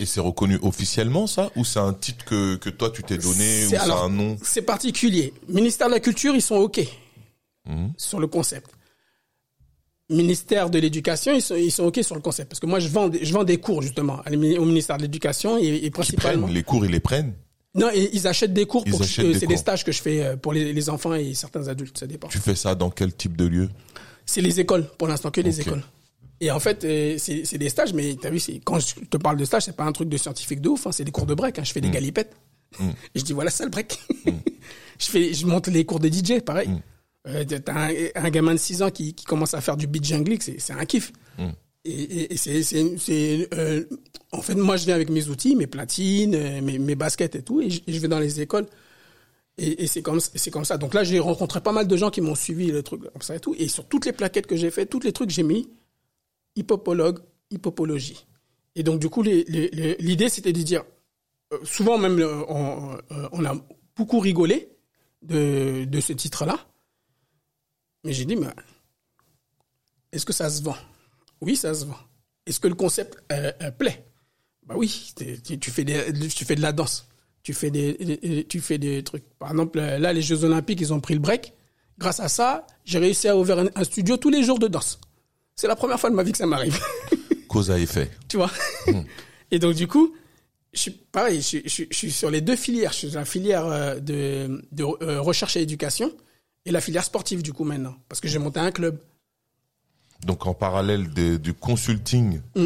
Et c'est reconnu officiellement, ça Ou c'est un titre que, que toi, tu t'es donné Ou c'est un nom
C'est particulier. Ministère de la Culture, ils sont OK sur le concept. Ministère de l'Éducation, ils sont, ils sont OK sur le concept. Parce que moi, je vends, des- je vends des cours, justement, au ministère de l'Éducation et, et principalement.
prennent les cours, ils les prennent
Non, ils achètent des cours pour
des
c'est des stages que je fais euh, pour les, les enfants et certains adultes, ça dépend.
Tu fais ça dans quel type de lieu?
C'est les écoles, pour l'instant, que les écoles. Et en fait, euh, c'est des stages, mais t'as vu, c'est- quand je te parle de stage, c'est pas un truc de scientifique de ouf, hein, c'est des cours de break. Hein, je fais
Mm.
des galipettes. Et je dis voilà ça le break. je fais, je monte les cours de DJ, pareil.
Mm.
Euh, t'as un, un gamin de 6 ans qui, qui commence à faire du beat jungle, c'est un kiff.
Mm.
Et, et, et c'est, euh, en fait, moi, je viens avec mes outils, mes platines, mes, mes baskets et tout, et je, et je vais dans les écoles. Et, et c'est comme, c'est comme ça. Donc là, j'ai rencontré pas mal de gens qui m'ont suivi le truc comme ça et tout. Et sur toutes les plaquettes que j'ai fait, tous les trucs, j'ai mis hippopologue, hippopologie. Et donc, du coup, l'idée, c'était de dire, euh, souvent même, euh, on, euh, on a beaucoup rigolé de, ce titre-là. Mais j'ai dit, mais est-ce que ça se vend? Oui, ça se vend. Est-ce que le concept plaît? Bah oui, tu fais, de la danse. Tu fais des, trucs. Par exemple, là, les Jeux Olympiques, ils ont pris le break. Grâce à ça, j'ai réussi à ouvrir un studio tous les jours de danse. C'est la première fois de ma vie que ça m'arrive.
Cause à effet.
tu vois. Et donc du coup, je suis pareil, je, suis- je, suis- je suis sur les deux filières. Je suis sur la filière euh, de, de euh, recherche et éducation et la filière sportive du coup maintenant, parce que j'ai monté un club.
Donc en parallèle de- du consulting
Mm.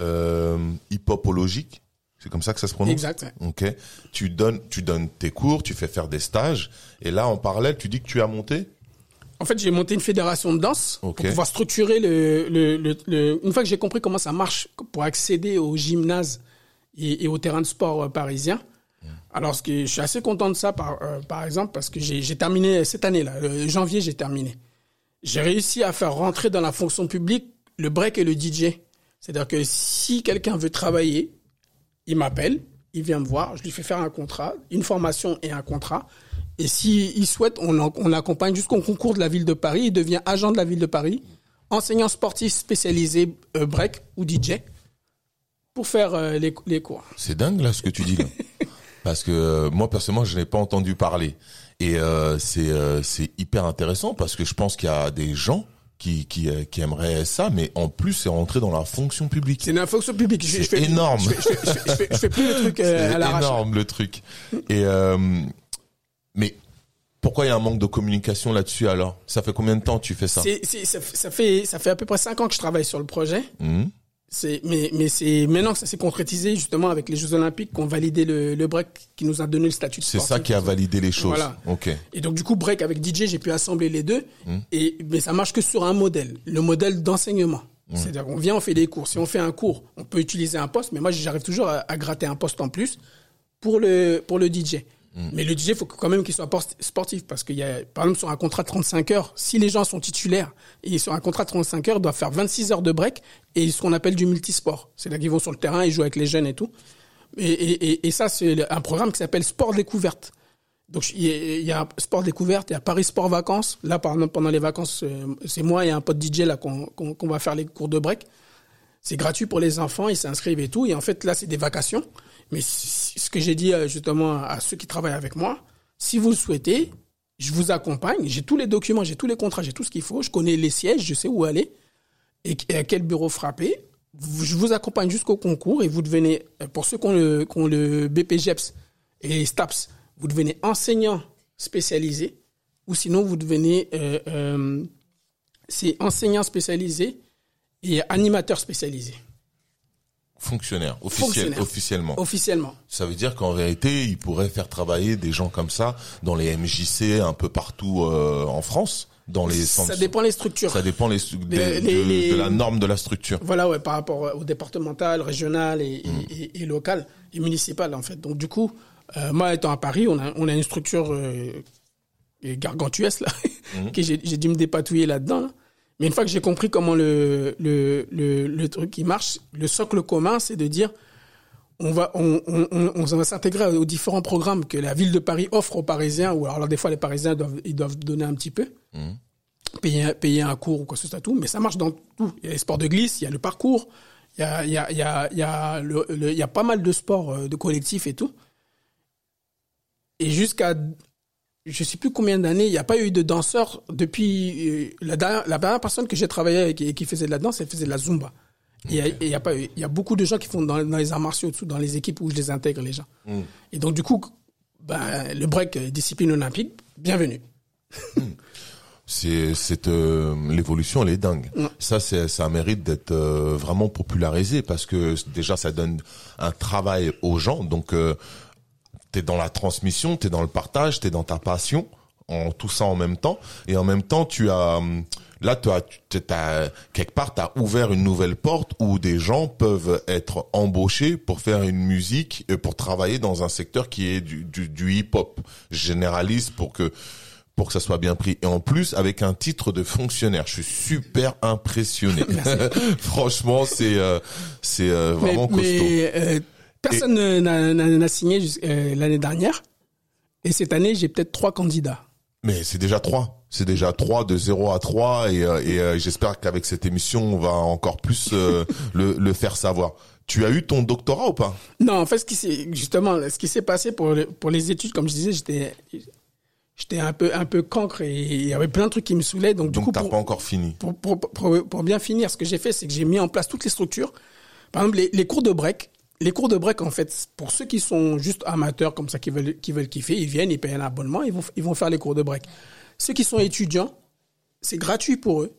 euh, hippopologique, c'est comme ça que ça se prononce
Exact. ouais.
Ok. Tu donnes, tu donnes tes cours, tu fais faire des stages, et là en parallèle, tu dis que tu as monté.
En fait, j'ai monté une fédération de danse pour pouvoir structurer le, le, le, le- Une fois que j'ai compris comment ça marche pour accéder au gymnase et, et au terrain de sport euh, parisien. Alors, ce que je suis assez content de ça, par, euh, par exemple, parce que j'ai terminé cette année-là, janvier, j'ai terminé. J'ai réussi à faire rentrer dans la fonction publique le break et le DJ. C'est-à-dire que si quelqu'un veut travailler, il m'appelle, il vient me voir, je lui fais faire un contrat, une formation et un contrat. Et si il souhaite, on, on l'accompagne jusqu'au concours de la ville de Paris. Il devient agent de la ville de Paris, enseignant sportif spécialisé euh, break ou DJ pour faire euh, les, les cours.
C'est dingue là ce que tu dis là. Parce que euh, moi personnellement, je n'ai pas entendu parler. Et c'est c'est hyper intéressant parce que je pense qu'il y a des gens qui qui, qui aimeraient ça, mais en plus c'est rentrer dans la fonction publique.
C'est une fonction publique.
C'est énorme.
Je fais, je fais- je je plus le truc euh, à l'arrache.
énorme le truc. Et euh, mais pourquoi il y a un manque de communication là-dessus alors? Ça fait combien de temps que tu fais ça?
Ça, ça fait ça fait à peu près cinq ans que je travaille sur le projet. C'est mais mais c'est maintenant que ça s'est concrétisé justement avec les Jeux Olympiques qu'on validé le, le break qui nous a donné le statut de
C'est ça qui a validé les choses.
Voilà.
Ok.
Et donc du coup break avec DJ j'ai pu assembler les deux. Et mais ça marche que sur un modèle le modèle d'enseignement. C'est-à-dire qu'on vient on fait des cours. Si on fait un cours on peut utiliser un poste mais moi j'arrive toujours à, à gratter un poste en plus pour le pour le DJ mais le DJ faut que- quand même qu'il soit sportif parce qu'il y a par exemple sur un contrat de 35 heures si les gens sont titulaires et sur un contrat de 35 heures ils doivent faire 26 heures de break et ce qu'on appelle du multisport c'est-à-dire qu'ils vont sur le terrain ils jouent avec les jeunes et tout et, ça c'est un programme qui s'appelle sport découverte donc il y, il y a sport découverte, il y a Paris Sport Vacances. Là, pendant les vacances, euh, c'est moi et un pote DJ là qu'on va faire les cours de break. C'est gratuit pour les enfants, ils s'inscrivent et tout. Et en fait, là, c'est des vacations. Mais ce que j'ai dit euh, justement à ceux qui travaillent avec moi, si vous le souhaitez, je vous accompagne, j'ai tous les documents, j'ai tous les contrats, j'ai tout ce qu'il faut, je connais les sièges, je sais où aller et à quel bureau frapper. Je vous accompagne jusqu'au concours et vous devenez, pour ceux qui ont le, qui le BPGEPS et STAPS, vous devenez enseignant spécialisé ou sinon vous devenez euh, euh, c'est enseignant spécialisé et animateur spécialisé.
Fonctionnaire, officiel, officiellement.
Officiellement.
Ça veut dire qu'en vérité, il pourrait faire travailler des gens comme ça dans les MJC un peu partout euh, en France dans les
Ça dépend les structures.
Ça dépend les, de, la norme de la structure.
Voilà, ouais, par rapport au départemental, régional et, et, local et municipal en fait. Donc du coup, euh, moi étant à Paris, on a on a une structure euh, gargantuesque là, mmh. que j'ai dû me dépatouiller là-dedans. Là. Mais une fois que j'ai compris comment le, le, le, le truc qui marche, le socle commun, c'est de dire on va on, on, on, va s'intégrer aux différents programmes que la ville de Paris offre aux Parisiens ou alors des fois les Parisiens doivent ils doivent donner un petit peu. Mmh. payer payer un cours ou quoi que ce soit tout. Mais ça marche dans tout. Il y a les sports de glisse il y a le parcours il y a il y a il y a il y a, le, il y a pas mal de sports euh, de collectifs et tout. Et jusqu'à je sais plus combien d'années, il n'y a pas eu de danseur depuis euh, la dernière, la dernière personne que j'ai travaillé avec et qui faisait de la danse, elle faisait de la zumba. Il y a, il y a pas il y a beaucoup de gens qui font dans, les arts martiaux dans les équipes où je les intègre les gens. Mm. Et donc du coup, ben, le break euh, discipline olympique, bienvenue.
Mm. c'est c'est euh, l'évolution elle est dingue. Ça c'est ça mérite d'être vraiment popularisé parce que déjà ça donne un travail aux gens donc t'es dans la transmission, t'es dans le partage, t'es dans ta passion, en tout ça en même temps. Et en même temps, tu as hum, là, tu as, as quelque part, t'as ouvert une nouvelle porte où des gens peuvent être embauchés pour faire une musique, et pour travailler dans un secteur qui est du, du, du hip-hop généraliste pour que pour que ça soit bien pris. Et en plus, avec un titre de fonctionnaire, je suis super impressionné. Franchement, c'est euh, c'est euh, vraiment costaud.
Euh, Personne n'a signé euh, l'année dernière. Et cette année, j'ai peut-être trois candidats.
Mais c'est déjà trois. C'est déjà trois de 0 à 3 et, euh, et euh, j'espère qu'avec cette émission, on va encore plus le, le, faire savoir. Tu as eu ton doctorat ou pas?
Non, en fait, ce qui s'est justement, ce qui s'est passé pour pour les études, comme je disais, j'étais j'étais un peu un peu cancre et il y avait plein de trucs qui me saoulaient. Donc,
donc
du coup,
t'as pas encore fini.
Pour, pour, pour, pour, bien finir, ce que j'ai fait, c'est que j'ai mis en place toutes les structures. Par exemple, les, les cours de break, les cours de break, en fait, pour ceux qui sont juste amateurs comme ça, qui veulent, qui veulent kiffer, ils viennent, ils payent un abonnement, ils vont, ils vont faire les cours de break. Ceux qui sont étudiants, c'est gratuit pour eux.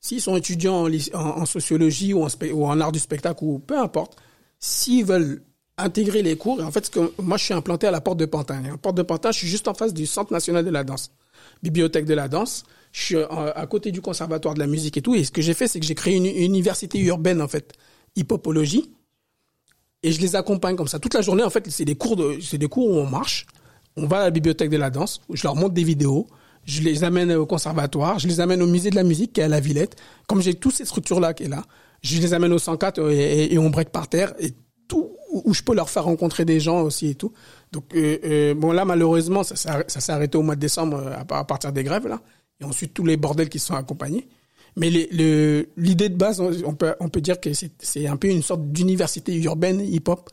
S'ils sont étudiants en, sociologie ou en, art du spectacle ou peu importe, s'ils veulent intégrer les cours, en fait, moi, je suis implanté à la porte de Pantin. À la porte de Pantin, je suis juste en face du Centre national de la danse, bibliothèque de la danse. Je suis à côté du conservatoire de la musique et tout. Et ce que j'ai fait, c'est que j'ai créé une, une université urbaine, en fait, hippopologie et je les accompagne comme ça toute la journée. En fait, c'est des cours de, c'est des cours où on marche. On va à la bibliothèque de la danse, où je leur montre des vidéos. Je les amène au conservatoire, je les amène au musée de la musique qui est à la Villette. Comme j'ai toutes ces structures-là qui est là, je les amène au 104 euh, et, on break par terre et tout où je peux leur faire rencontrer des gens aussi et tout. Donc euh, euh, bon là malheureusement ça, s'est arrêté au mois de décembre à, à partir des grèves là et ensuite tous les bordels qui sont accompagnés. Mais l'idée de base, on peut, on peut dire que c'est un peu une sorte d'université urbaine hip-hop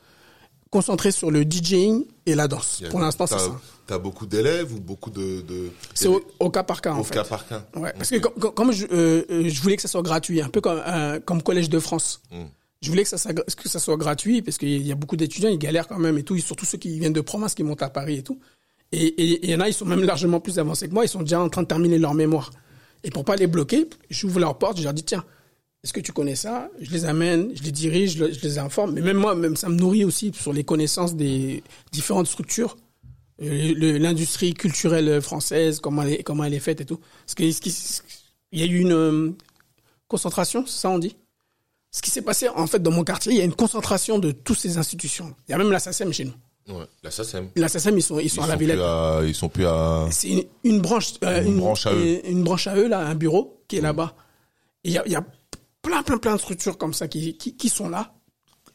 concentrée sur le DJing et la danse. Pour l'instant, c'est ça.
T'as beaucoup d'élèves ou beaucoup de... de
c'est au, cas par cas, en fait.
Au cas par cas.
Ouais, parce que comme, je, euh, je voulais que ça soit gratuit, un peu comme, euh, comme Collège de France. Hmm. Je voulais que ça, que ça soit gratuit parce qu'il y a beaucoup d'étudiants, ils galèrent quand même et tout, surtout ceux qui viennent de province, qui montent à Paris et tout. Et il y en a, ils sont même largement plus avancés que moi, ils sont déjà en train de terminer leur mémoire. Et pour pas les bloquer, j'ouvre leur porte, je leur dis, tiens, est-ce que tu connais ça? Je les amène, je les dirige, je les informe. Mais même moi, même ça me nourrit aussi sur les connaissances des différentes structures, euh, l'industrie culturelle française, comment elle est, comment elle est faite et tout. Parce qu'il y a eu une euh, concentration, ça on dit? Ce qui s'est passé en fait dans mon quartier, il y a une concentration de toutes ces institutions. Il y a même la chez nous.
Ouais, la SACEM.
La SACEM, ils sont, ils sont à la Villette.
ils sont plus à.
C'est une, branche,
euh, une, branche à eux.
Une branche à eux là, un bureau qui est mmh. là-bas. Il y a, y a plein, plein, plein de structures comme ça qui, qui, qui sont là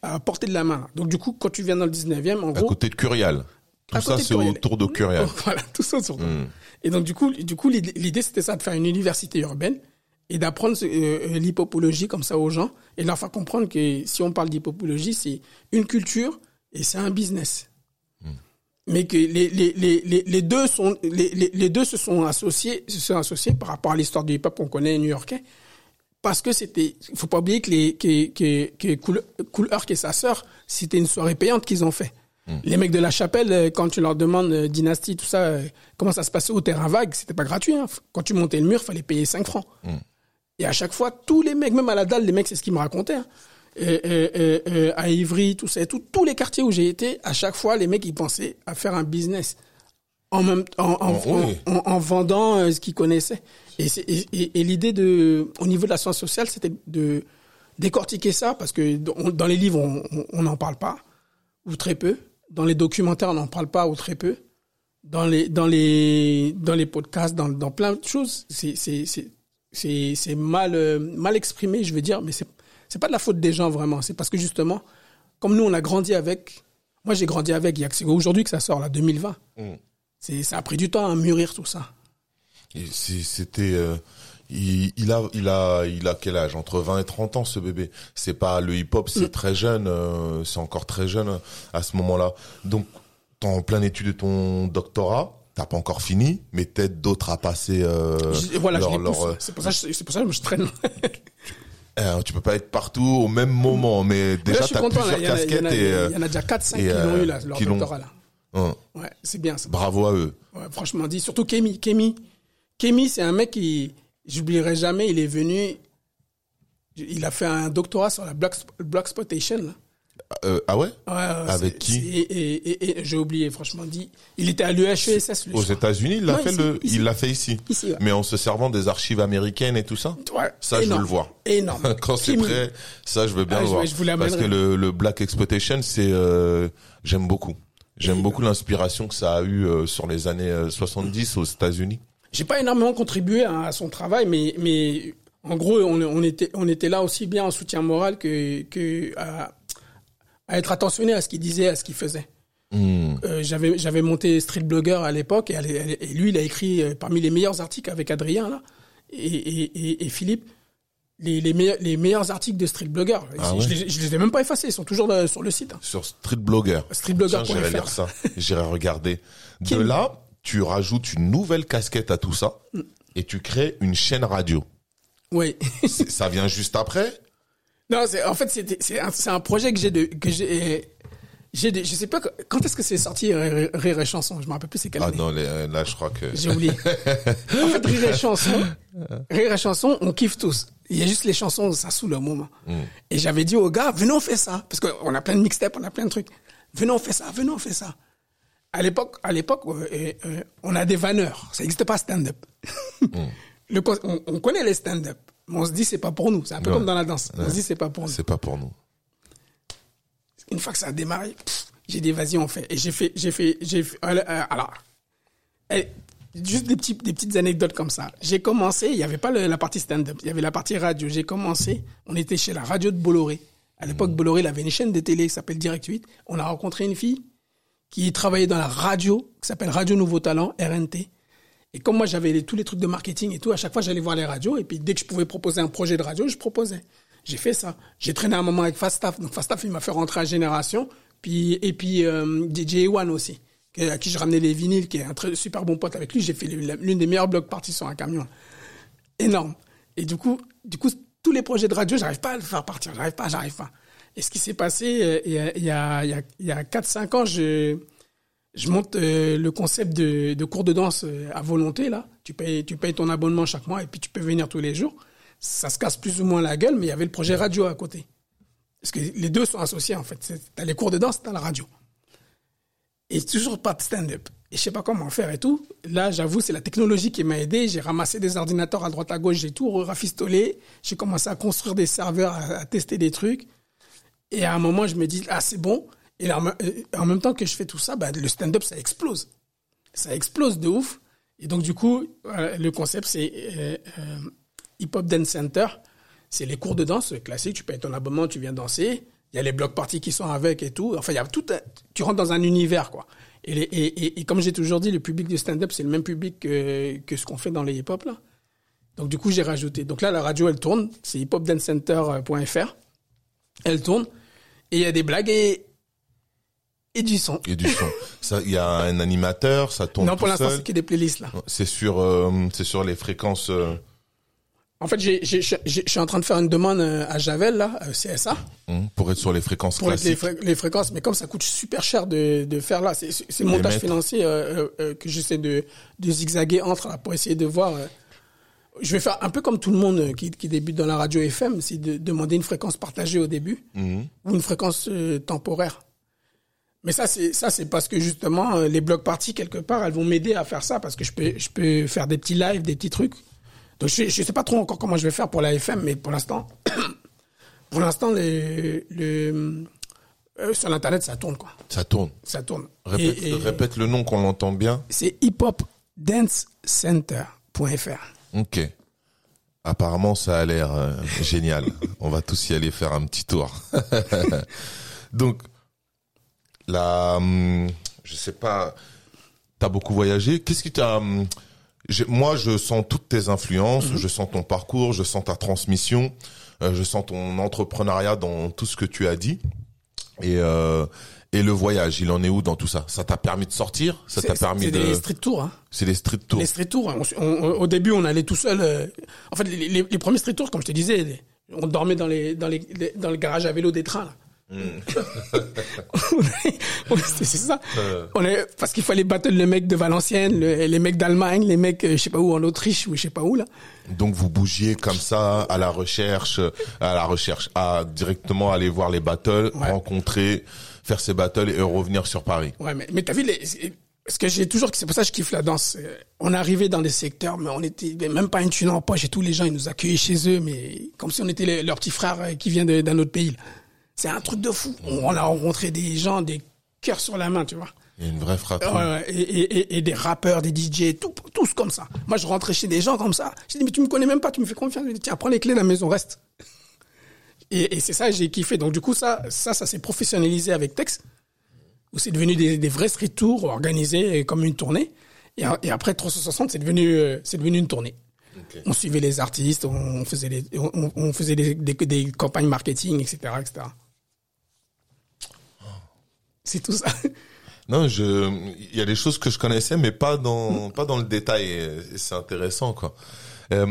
à portée de la main. Donc du coup, quand tu viens dans le 19e, en gros.
À côté de Curial. Tout ça, c'est autour de Curial.
voilà, tout ça autour. Mmh. Et donc du coup, du coup, l'idée c'était ça de faire une université urbaine et d'apprendre euh, euh, l'hypopologie comme ça aux gens et leur faire comprendre que si on parle d'hypopologie, c'est une culture et c'est un business. Mais que les, les, les, les deux sont les, deux se sont associés se sont associés par rapport à l'histoire du hip-hop qu'on connaît new-yorkais. Parce que c'était faut pas oublier que les que que, que Cool, cool Herc et sa sœur c'était une soirée payante qu'ils ont fait. Les mecs de la chapelle euh, quand tu leur demandes euh, dynastie tout ça euh, comment ça se passait au terrain vague c'était pas gratuit hein. quand tu montais le mur fallait payer 5 francs. Et à chaque fois tous les mecs même à la dalle les mecs c'est ce qu'ils me racontaient hein. À Ivry tout ça tout, tous les quartiers où j'ai été à chaque fois les mecs ils pensaient à faire un business en même en, en,
oui.
en, en vendant euh, ce qu'ils connaissaient. Et, l'idée de, au niveau de la science sociale, c'était de décortiquer ça parce que dans, les livres on- n'en parle pas ou très peu, dans les documentaires on n'en parle pas ou très peu, dans les dans les dans les podcasts, dans, dans plein de choses, c'est c'est c'est c'est c'est mal euh, mal exprimé, je veux dire, mais c'est c'est pas de la faute des gens vraiment, c'est parce que justement, comme nous on a grandi avec, moi j'ai grandi avec, il y a que c'est aujourd'hui que ça sort là, 2020. C'est ça a pris du temps à mûrir tout ça.
Et C'était, euh, il, il a, il a, il a quel âge? Entre 20 et 30 ans, ce bébé. C'est pas le hip-hop, c'est très jeune, euh, c'est encore très jeune à ce moment-là. Donc, t'es en pleine étude de ton doctorat, t'as pas encore fini, mais peut-être d'autres à passer. Euh,
voilà,
leur- leur, euh,
pour c'est pour ça que je traîne.
Euh, tu peux pas être partout au même moment, mais déjà
suis
t'as
content. là.
plusieurs
Il y en a- il y
casquettes euh,
il y en a déjà 4-5
et,
qui l'ont
euh,
eu là, leur doctorat là.
hein,
Ouais, c'est bien ça.
bravo à eux.
Ouais, franchement dit, surtout Kémy. Kémy, Kémy, c'est un mec qui, j'oublierai jamais, il est venu, il a fait un doctorat sur la block, block exploitation.
Euh, ah ouais
Ouais, ouais,
Avec qui
Et, et, et, et j'ai oublié, franchement dit. Il était à l'UHESS, lui.
Aux
je.
États-Unis, il l'a fait
ici,
le,
ici.
il l'a fait ici.
Ici, ouais.
Mais en se servant des archives américaines et tout ça.
Ouais,
Ça, je veux
énorme.
le voir.
Énorme.
Quand c'est prêt, ça, je veux bien
Ah,
le
je-
voir.
je vous
Parce que le, le Black Exploitation, c'est, euh, j'aime beaucoup. J'aime beaucoup l'inspiration que ça a eu euh, sur les années euh, 70 aux États-Unis.
J'ai pas énormément contribué à, à son travail, mais, mais en gros, on, on était, on était là aussi bien en soutien moral que, que à, à être attentionné à ce qu'il disait, à ce qu'il faisait.
Hmm.
Euh, j'avais, j'avais monté Street Blogger à l'époque et, lui, il a écrit euh, parmi les meilleurs articles avec Adrien là et, et, et, et Philippe. Les, les, meilleurs, les meilleurs articles de Street Blogger.
Ah
je, les, je les ai même pas effacés, ils sont toujours dans- sur le site. hein.
Sur Street Blogger.
Streetblogger.fr.
Tiens, j'irai lire ça. J'irai regarder. De là, tu rajoutes une nouvelle casquette à tout ça
Mm.
et tu crées une chaîne radio.
Oui.
Ça vient juste après
Non, c'est en fait c'est un, c'est un projet que j'ai de que j'ai j'ai des- je sais pas quand est-ce que c'est sorti Rire Rire et chanson, je me rappelle plus c'est quelle
Ah non, les- là, je crois que...
J'ai oublié. en fait Rire et chanson, Rire et chanson, on kiffe tous. Il y a juste les chansons, ça saoule au moment. Et j'avais dit aux gars, venez on fait ça parce qu'on a plein de mixtapes, on a plein de trucs. Venez on fait ça, venez on fait ça. À l'époque, à l'époque, euh, euh, euh, on a des vanneurs. Ça n'existe pas stand-up. Le con- on, on connaît les stand-up, on se dit c'est pas pour nous. C'est un peu
Ouais.
comme dans la danse. On se dit c'est pas pour nous
C'est pas pour nous.
une fois que ça a démarré, j'ai dit vas-y on fait. Et j'ai fait, j'ai fait, j'ai fait. euh, euh, alors, eh, juste des petits, des petites anecdotes comme ça. J'ai commencé, il y avait pas le- la partie stand-up, il y avait la partie radio. J'ai commencé, on était chez la radio de Bolloré. À l'époque, Bolloré, il avait une chaîne de télé qui s'appelle Direct 8. On a rencontré une fille qui travaillait dans la radio, qui s'appelle Radio Nouveau Talent, RNT. Et comme moi, j'avais tous les trucs de marketing et tout, à chaque fois, j'allais voir les radios. Et puis, dès que je pouvais proposer un projet de radio, je proposais. J'ai fait ça. J'ai traîné un moment avec Fastaf. Donc, Fastaf, il m'a fait rentrer à Génération. Puis, et puis, euh, DJ One aussi, à qui je ramenais les vinyles, qui est un très super bon pote avec lui. J'ai fait l'une des meilleures blocs parties sur un camion. Énorme. Et du coup, du coup, tous les projets de radio, j'arrive pas à le faire partir. J'arrive pas, j'arrive pas. Et ce qui s'est passé, euh, il y a, a, il y a 4-5 ans, je, je monte euh, le concept de, de cours de danse euh, à volonté là. Tu payes, tu payes ton abonnement chaque mois et puis tu peux venir tous les jours. Ça se casse plus ou moins la gueule, mais il y avait le projet radio à côté. Parce que les deux sont associés en fait. C'est- T'as les cours de danse, t'as la radio. Et toujours pas de stand-up. Et je sais pas comment faire et tout. Là, j'avoue, c'est la technologie qui m'a aidé. J'ai ramassé des ordinateurs à droite à gauche, j'ai tout rafistolé. J'ai commencé à construire des serveurs, à, à tester des trucs. Et à un moment, je me dis, ah, c'est bon. Et en me- en même temps que je fais tout ça, bah, le stand-up, ça explose. Ça explose de ouf. Et donc, du coup, euh, le concept, c'est euh, euh, Hip Hop Dance Center. C'est les cours de danse classiques. Tu payes ton abonnement, tu viens danser. Il y a les blocs parties qui sont avec et tout. Enfin, il y a tout. tu rentres dans un univers, quoi. Et, et, et, comme j'ai toujours dit, le public du stand-up, c'est le même public que, que ce qu'on fait dans les hip-hop, là. Donc, du coup, j'ai rajouté. Donc là, la radio, elle tourne. C'est hiphopdancecenter.fr. Elle tourne. Et il y a des blagues et, et du son.
Et du son. Ça, il y a un animateur, ça tourne
Non, pour l'instant, c'est que des playlists là.
C'est sur, euh, c'est sur les fréquences. euh,
En fait, je suis en train de faire une demande euh, à Javel là, CSA,
hum, pour être sur les fréquences
pour les,
classiques.
fré- les fréquences. Mais comme ça coûte super cher de, de faire là, c'est le
Les
montage
mettre.
financier euh, que j'essaie de, de zigzaguer entre là pour essayer de voir. je vais faire un peu comme tout le monde qui, qui débute dans la radio FM, c'est de demander une fréquence partagée au début
Mhm.
ou une fréquence temporaire. Mais ça, c'est ça, c'est parce que justement euh, les blocs parties quelque part, elles vont m'aider à faire ça parce que je peux, je peux faire des petits lives, des petits trucs. Donc je, je sais pas trop encore comment je vais faire pour la FM, mais pour l'instant, pour l'instant, le, le euh, sur l'internet, ça tourne quoi,
Ça tourne.
ça tourne.
Répète,
Et- et
répète le nom qu'on l'entend bien.
C'est hiphopdancecenter.fr.
Ok. Apparemment, ça a l'air euh, génial. On va tous y aller faire un petit tour. Donc, la, hum, je sais pas, t'as beaucoup voyagé. Qu'est-ce qui t'a, hum, moi, je sens toutes tes influences, je sens ton parcours, je sens ta transmission, euh, je sens ton entrepreneuriat dans tout ce que tu as dit. Et, euh, et le voyage, il en est où dans tout ça? Ça t'a permis de sortir? Ça t'a
C'est
permis
c'est
de...
des street tours. Hein.
C'est les street tours.
Les street tours. hein. On- on- au début, on allait tout seul. euh, en fait, les, les- les premiers street tours, comme je te disais, on dormait dans les dans les, les- dans le garage à vélo des trains. Là. On- c'est ça.
Euh.
On est parce qu'il fallait battre les mecs de Valenciennes, le- les mecs d'Allemagne, les mecs, euh, je sais pas où, en Autriche ou je sais pas où là.
Donc vous bougiez comme ça à la recherche, à la recherche, à directement aller voir les battles,
Ouais.
rencontrer, faire ces battles et revenir sur Paris.
Ouais, mais, mais t'as vu, les, ce que j'ai toujours, c'est pour ça que je kiffe la danse. euh, On arrivait dans des secteurs, mais on était même pas une thune en poche et tous les gens, ils nous accueillaient chez eux, mais comme si on était les- leur petit frère qui vient d'un autre pays. là. C'est un truc de fou. On, a rencontré des gens, des cœurs sur la main, tu vois.
A une vraie frappe.
Et, et, et, et des rappeurs, des DJ, tout, tous comme ça. Moi, je rentrais chez des gens comme ça. Je dis, mais tu me connais même pas, tu me fais confiance. Je dis, tiens, prends les clés de la maison, reste. Et, et c'est ça, j'ai kiffé. Donc, du coup, ça, ça, ça s'est professionnalisé avec Tex, où c'est devenu des, des vrais street tours organisés comme une tournée. Et, et après 360, c'est devenu, euh, c'est devenu une tournée. On suivait les artistes, on faisait, les, on, on faisait des, des, des campagnes marketing, etc., etc. C'est tout ça.
Non, je, il y a des choses que je connaissais, mais pas dans, pas dans le détail. C'est intéressant, quoi. Euh,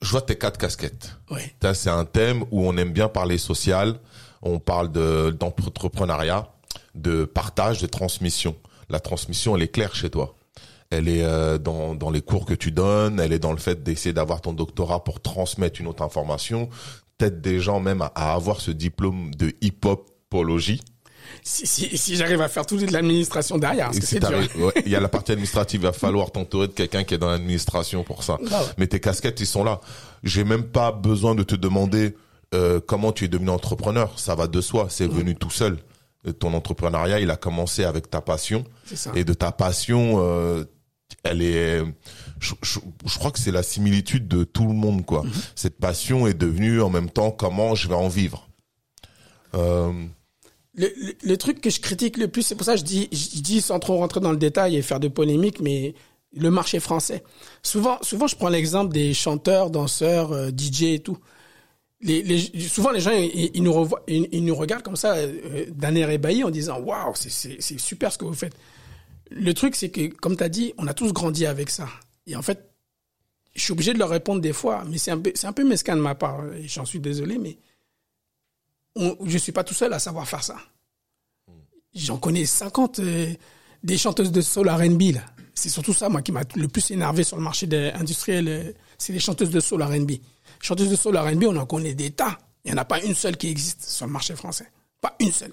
je vois tes quatre casquettes. Ça, c'est un thème où on aime bien parler social. On parle de d'entrepreneuriat, de partage, de transmission. La transmission, elle est claire chez toi. Elle est euh, dans, dans les cours que tu donnes. Elle est dans le fait d'essayer d'avoir ton doctorat pour transmettre une autre information. Peut-être des gens même à, à avoir ce diplôme de hip-hopologie.
Si, si, si j'arrive à faire tout de l'administration derrière, parce
Et
que
si
c'est dur.
t'arrives- ouais, il y a la partie administrative, il va falloir t'entourer de quelqu'un qui est dans l'administration pour ça.
Ah ouais.
Mais tes casquettes, ils sont là. J'ai même pas besoin de te demander euh, comment tu es devenu entrepreneur. Ça va de soi, c'est venu tout seul. Euh, Ton entrepreneuriat, il a commencé avec ta passion.
Ça.
Et de ta passion, euh, elle est... Je, je- je crois que c'est la similitude de tout le monde, quoi.
Mhm.
Cette passion est devenue en même temps comment je vais en vivre. Euh,
Le, truc que je critique le plus, c'est pour ça que je dis, je dis sans trop rentrer dans le détail et faire de polémique, mais le marché français. Souvent, souvent, je prends l'exemple des chanteurs, danseurs, euh, DJ et tout. Les, souvent, les gens, ils, nous, regardent comme ça, euh, d'un air ébahi, en disant Waouh, c'est- super ce que vous faites. Le truc, c'est que, comme tu as dit, on a tous grandi avec ça. Et en fait, je suis obligé de leur répondre des fois, mais c'est un peu, un mesquin de ma part, j'en suis désolé, mais je suis pas tout seul à savoir faire ça. J'en connais 50 euh, des chanteuses de soul R&B. C'est surtout ça moi qui m'a le plus énervé sur le marché industriel, euh, c'est les chanteuses de soul R&B. Chanteuses de soul R&B, on en connaît des tas. Il y en a pas une seule qui existe sur le marché français. Pas une seule.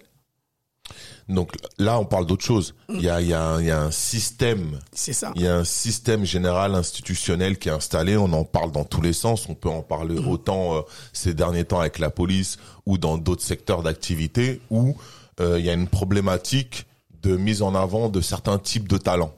Donc là, on parle d'autre chose. Il y a, il y, a un- il y a un système
C'est ça.
Il y a un système général institutionnel qui est installé. On en parle dans tous les sens. On peut en parler autant euh, ces derniers temps avec la police ou dans d'autres secteurs d'activité où euh, il y a une problématique de mise en avant de certains types de talents.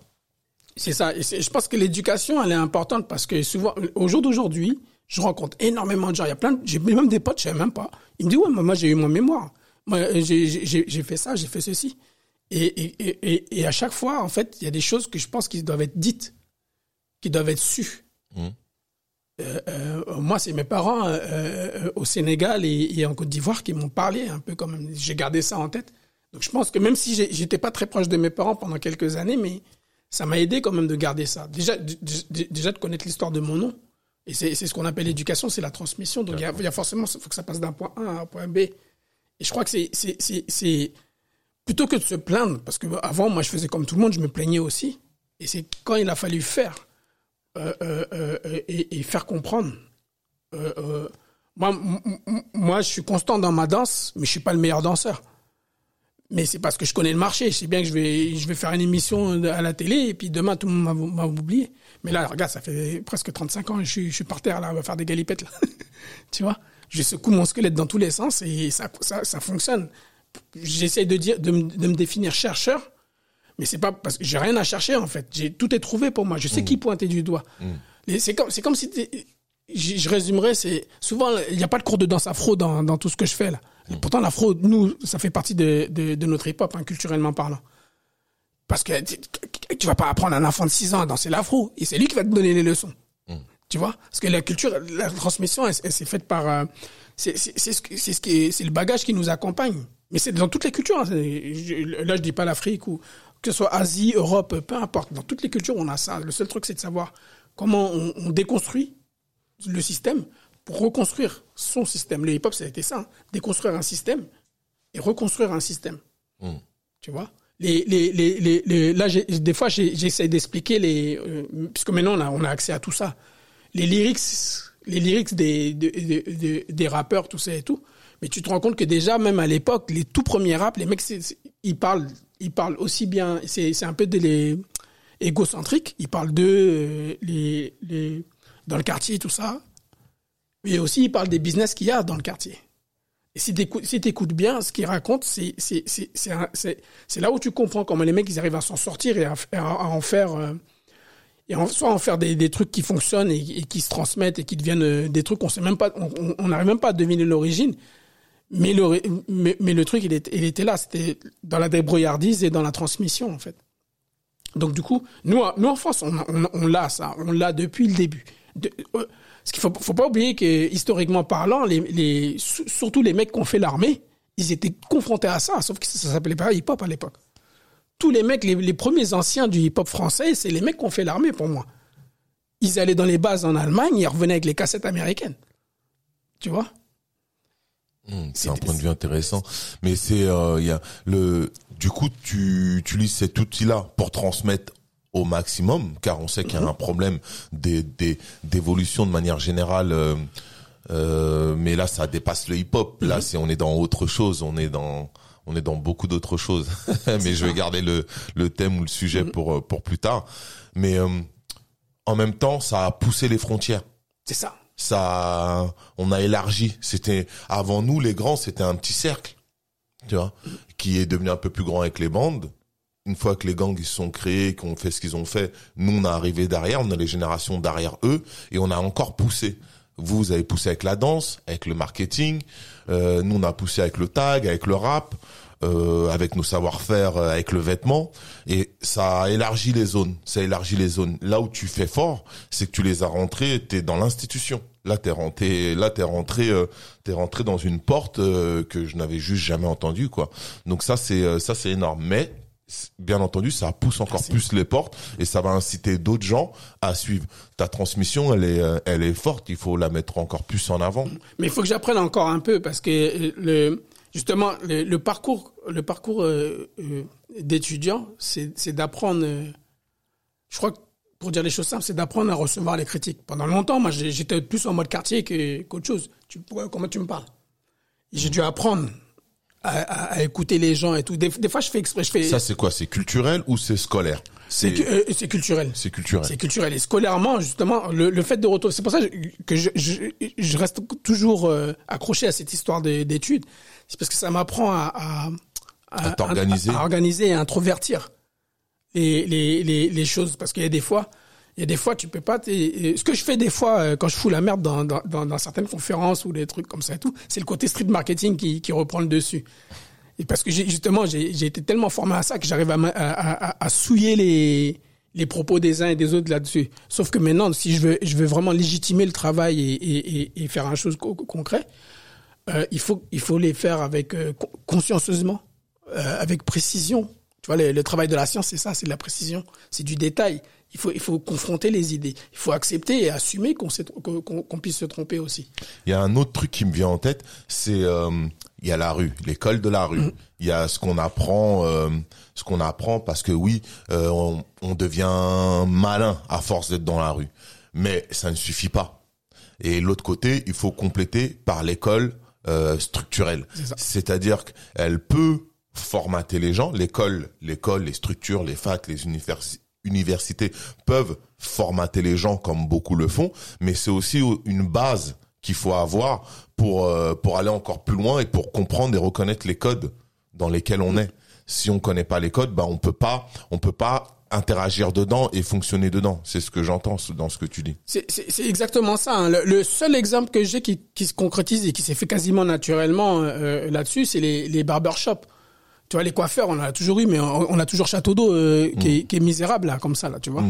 C'est ça. Et je pense que l'éducation, elle est importante parce que souvent, au jour d'aujourd'hui, je rencontre énormément de gens. Il y a plein de, j'ai même des potes, je sais même pas. Ils me disent, ouais, moi, j'ai eu mon mémoire. Moi, j'ai, fait ça, j'ai fait ceci. Et, et, et, et, et à chaque fois, en fait, il y a des choses que je pense qui doivent être dites, qui doivent être sues.
Mhm.
Euh, euh, moi, c'est mes parents euh, au Sénégal et, en Côte d'Ivoire qui m'ont parlé un peu comme j'ai gardé ça en tête. Donc je pense que même si j'étais pas très proche de mes parents pendant quelques années, mais ça m'a aidé quand même de garder ça. Déjà, déjà de connaître l'histoire de mon nom. Et c'est ce qu'on appelle l'éducation, c'est la transmission. Donc il y a, y a, forcément, il faut que ça passe d'un point A à un point B. Et je crois que c'est plutôt que de se plaindre, parce que avant, moi, je faisais comme tout le monde, je me plaignais aussi. Et c'est quand il a fallu faire euh, euh, euh, et, faire comprendre. moi, je suis constant dans ma danse, mais je suis pas le meilleur danseur mais c'est parce que je connais le marché. Je sais bien que je vais, je vais faire une émission à la télé et puis demain tout le monde m'a oublié. Mais là, regarde, ça fait presque 35 ans, je je suis par terre là, on va faire des galipettes là. tu vois, je secoue mon squelette dans tous les sens et ça, ça, ça fonctionne. J'essaie de dire, de, de, me définir chercheur, mais c'est pas parce que j'ai rien à chercher en fait. J'ai tout est trouvé pour moi. Je sais mmh. qui pointer du doigt. Mmh. C'est comme, c'est comme si je, résumerais, c'est souvent il n'y a pas de cours de danse afro dans, dans tout ce que je fais là. Pourtant, l'afro, nous, ça fait partie de, de, de notre hip-hop, hein, culturellement parlant. Parce que tu vas pas apprendre à un enfant de 6 ans à danser l'afro, et c'est lui qui va te donner les leçons. Tu vois? Parce que la culture, la transmission, elle, s'est faite par... Euh, c'est ce, ce qui c'est le bagage qui nous accompagne. Mais c'est dans toutes les cultures. Hein. là, je dis pas l'Afrique ou que ce soit Asie, Europe, peu importe. Dans toutes les cultures, on a ça. Le seul truc, c'est de savoir comment on, on déconstruit le système pour reconstruire son système. Le hip-hop, ça a été ça, hein. déconstruire un système et reconstruire un système. Hmm. Tu vois? Les, les, les, les, là, des fois, j'essaie d'expliquer les, euh, puisque maintenant on a, on a accès à tout ça. Les lyrics, les lyrics des, des, des, rappeurs, tout ça et tout. Mais tu te rends compte que déjà, même à l'époque, les tout premiers raps, les mecs, ils parlent, ils parlent aussi bien. C'est, un peu des les égocentriques. Ils parlent de euh, les, les dans le quartier, tout ça. Mais aussi, il parle des business qu'il y a dans le quartier. Et si tu écoutes bien ce qu'il raconte, c'est là où tu comprends comment les mecs ils arrivent à s'en sortir et à, en faire euh, et en, soit en faire des, des trucs qui fonctionnent et, qui se transmettent et qui deviennent euh, des trucs qu'on sait même pas on n'arrive même pas à deviner l'origine. Mais le mais, mais, le truc il, était, il était là. C'était dans la débrouillardise et dans la transmission en fait. Donc du coup nous nous en France on, on, on l'a ça. On l'a depuis le début. De, euh, ce qu'il faut, faut pas oublier que historiquement parlant, les, les, surtout les mecs qui ont fait l'armée, ils étaient confrontés à ça, sauf que ça s'appelait pas hip-hop à l'époque. Tous les mecs, les, les premiers anciens du hip-hop français, c'est les mecs qui ont fait l'armée pour moi. Ils allaient dans les bases en Allemagne, ils revenaient avec les cassettes américaines. Tu vois?
Hmm, c'est un point de vue intéressant, mais c'est euh, il y a le du coup tu utilises cet outil-là pour transmettre au maximum, car on sait qu'il y a un problème d'évolution de manière générale. Euh, euh, mais là, ça dépasse le hip-hop. Là, mhm. c'est on est dans autre chose. On est dans on est dans beaucoup d'autres choses. mais je vais garder le le thème ou le sujet mhm. pour euh, pour plus tard. Mais en même temps, ça a poussé les frontières.
C'est ça.
Ça, on a élargi. C'était avant nous, les grands, c'était un petit cercle, tu vois, qui est devenu un peu plus grand avec les bandes une fois que les gangs ils sont créés, qu'on fait ce qu'ils ont fait, nous on a arrivé derrière, on a les générations derrière eux et on a encore poussé. Vous, avez poussé avec la danse, avec le marketing. Euh, nous on a poussé avec le tag, avec le rap, euh, avec nos savoir-faire, euh, avec le vêtement. Et ça a élargi les zones. Ça élargit les zones. Là où tu fais fort, c'est que tu les as rentrés. T'es dans l'institution. Là, t'es rentré, là, t'es rentré, euh, t'es rentré dans une porte euh, que je n'avais juste jamais entendue, quoi. Donc ça, c'est ça, c'est énorme. Mais bien entendu, ça pousse encore plus les portes et ça va inciter d'autres gens à suivre. Ta transmission, elle est, euh, elle est forte. Il faut la mettre encore plus en avant.
Mais il faut que j'apprenne encore un peu parce que euh, le, justement, le, parcours, le parcours euh, d'étudiant, c'est d'apprendre. je crois que pour dire les choses simples, c'est d'apprendre à recevoir les critiques. Pendant longtemps, moi, j'étais plus en mode quartier qu'autre chose. Tu, comment tu me parles? J'ai dû apprendre à, à, écouter les gens et tout. Des, des, fois, je fais exprès. Je fais...
Ça, c'est quoi? C'est culturel ou c'est scolaire?
C'est euh, culturel.
C'est culturel.
C'est culturel. Et scolairement, justement, le, le fait de retourner. C'est pour ça que je, je, je reste toujours euh, accroché à cette histoire d'études. C'est parce que ça m'apprend à, à,
à, t'organiser,
à, organiser et à introvertir les, les, les, les choses. Parce qu'il y a des fois, il y a des fois, tu peux pas. Ce que je fais des fois euh, quand je fous la merde dans, dans, dans, certaines conférences ou des trucs comme ça et tout, c'est le côté street marketing qui, qui reprend le dessus. Et parce que justement, j'ai été tellement formé à ça que j'arrive à, à, à, souiller les, les propos des uns et des autres là-dessus. Sauf que maintenant, si je veux, je veux vraiment légitimer le travail et, et, et faire un chose concret, euh, il faut il faut les faire avec euh, consciencieusement avec précision. Tu vois, le, le travail de la science, c'est ça, c'est de la précision, c'est du détail. Il faut, il faut confronter les idées. Il faut accepter et assumer qu'on qu'on puisse se tromper aussi.
Il y a un autre truc qui me vient en tête, c'est euh, il y a la rue, l'école de la rue. Il y a ce qu'on apprend, euh, ce qu'on apprend parce que oui, euh, on, on devient malin à force d'être dans la rue, mais ça ne suffit pas. Et l'autre côté, il faut compléter par l'école euh, structurelle, c'est-à-dire qu'elle peut formater les gens. L'école, l'école, les structures, les facs, les universités universités peuvent formater les gens comme beaucoup le font, mais c'est aussi une base qu'il faut avoir pour euh, pour aller encore plus loin et pour comprendre et reconnaître les codes dans lesquels on est. Si on connaît pas les codes, bah on peut pas on peut pas interagir dedans et fonctionner dedans. C'est ce que j'entends dans ce que tu dis.
C'est exactement ça. hein. Le, seul exemple que j'ai qui, qui se concrétise et qui s'est fait quasiment naturellement euh, là-dessus, c'est les, les barbershops. Tu vois, les coiffeurs, on en a toujours eu, mais on, on a toujours Château d'eau euh, qui, est, qui est misérable là, comme ça là, tu vois.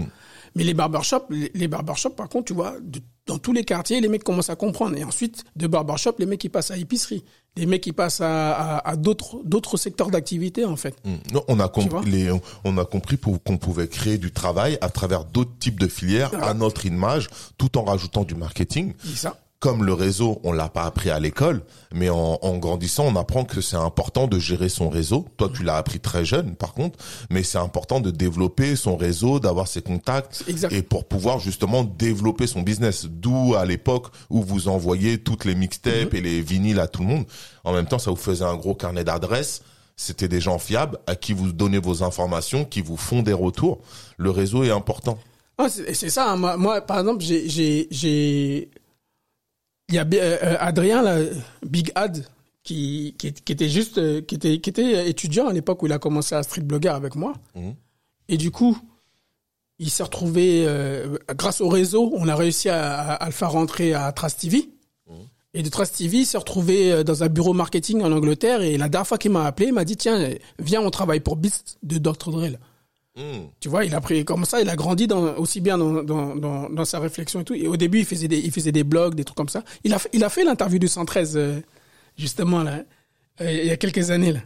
Mais les barbershops, les, les barbershops, par contre, tu vois, de- dans tous les quartiers, les mecs commencent à comprendre. Et ensuite, de barbershop, les mecs qui passent à épicerie, les mecs qui passent à, à, à d'autres d'autres secteurs d'activité en fait.
Mm. Non, on a compris les, on a compris qu'on pouvait créer du travail à travers d'autres types de filières à notre image, tout en rajoutant du marketing.
Ça.
Comme le réseau, on l'a pas appris à l'école, mais en, en grandissant, on apprend que c'est important de gérer son réseau. Toi, tu l'as appris très jeune, par contre, mais c'est important de développer son réseau, d'avoir ses contacts,
Exact.
et pour pouvoir justement développer son business. D'où à l'époque où vous envoyez toutes les mixtapes et les vinyles à tout le monde. En même temps, ça vous faisait un gros carnet d'adresses. C'était des gens fiables à qui vous donnez vos informations, qui vous font des retours. Le réseau est important.
Ah, c'est ça. hein. Moi, moi, par exemple, j'ai, j'ai, j'ai, il y a euh, euh, Adrien, là, Big Ad, qui, qui, qui était juste, euh, qui était, qui était étudiant à l'époque où il a commencé à street blogger avec moi.
Mhm.
Et du coup, il s'est retrouvé, euh, grâce au réseau, on a réussi à, le faire rentrer à Trace TV. Et de Trace TV, il s'est retrouvé dans un bureau marketing en Angleterre. Et la dernière fois qu'il m'a appelé, il m'a dit, tiens, viens, on travaille pour Beast de Dr. Drill.
Mm.
Tu vois, il a pris comme ça, il a grandi aussi bien dans, dans, dans, sa réflexion et tout. Et au début, il faisait des, il faisait des blogs, des trucs comme ça. Il a, il a fait l'interview du 113, euh, justement, là, euh, il y a quelques années, là.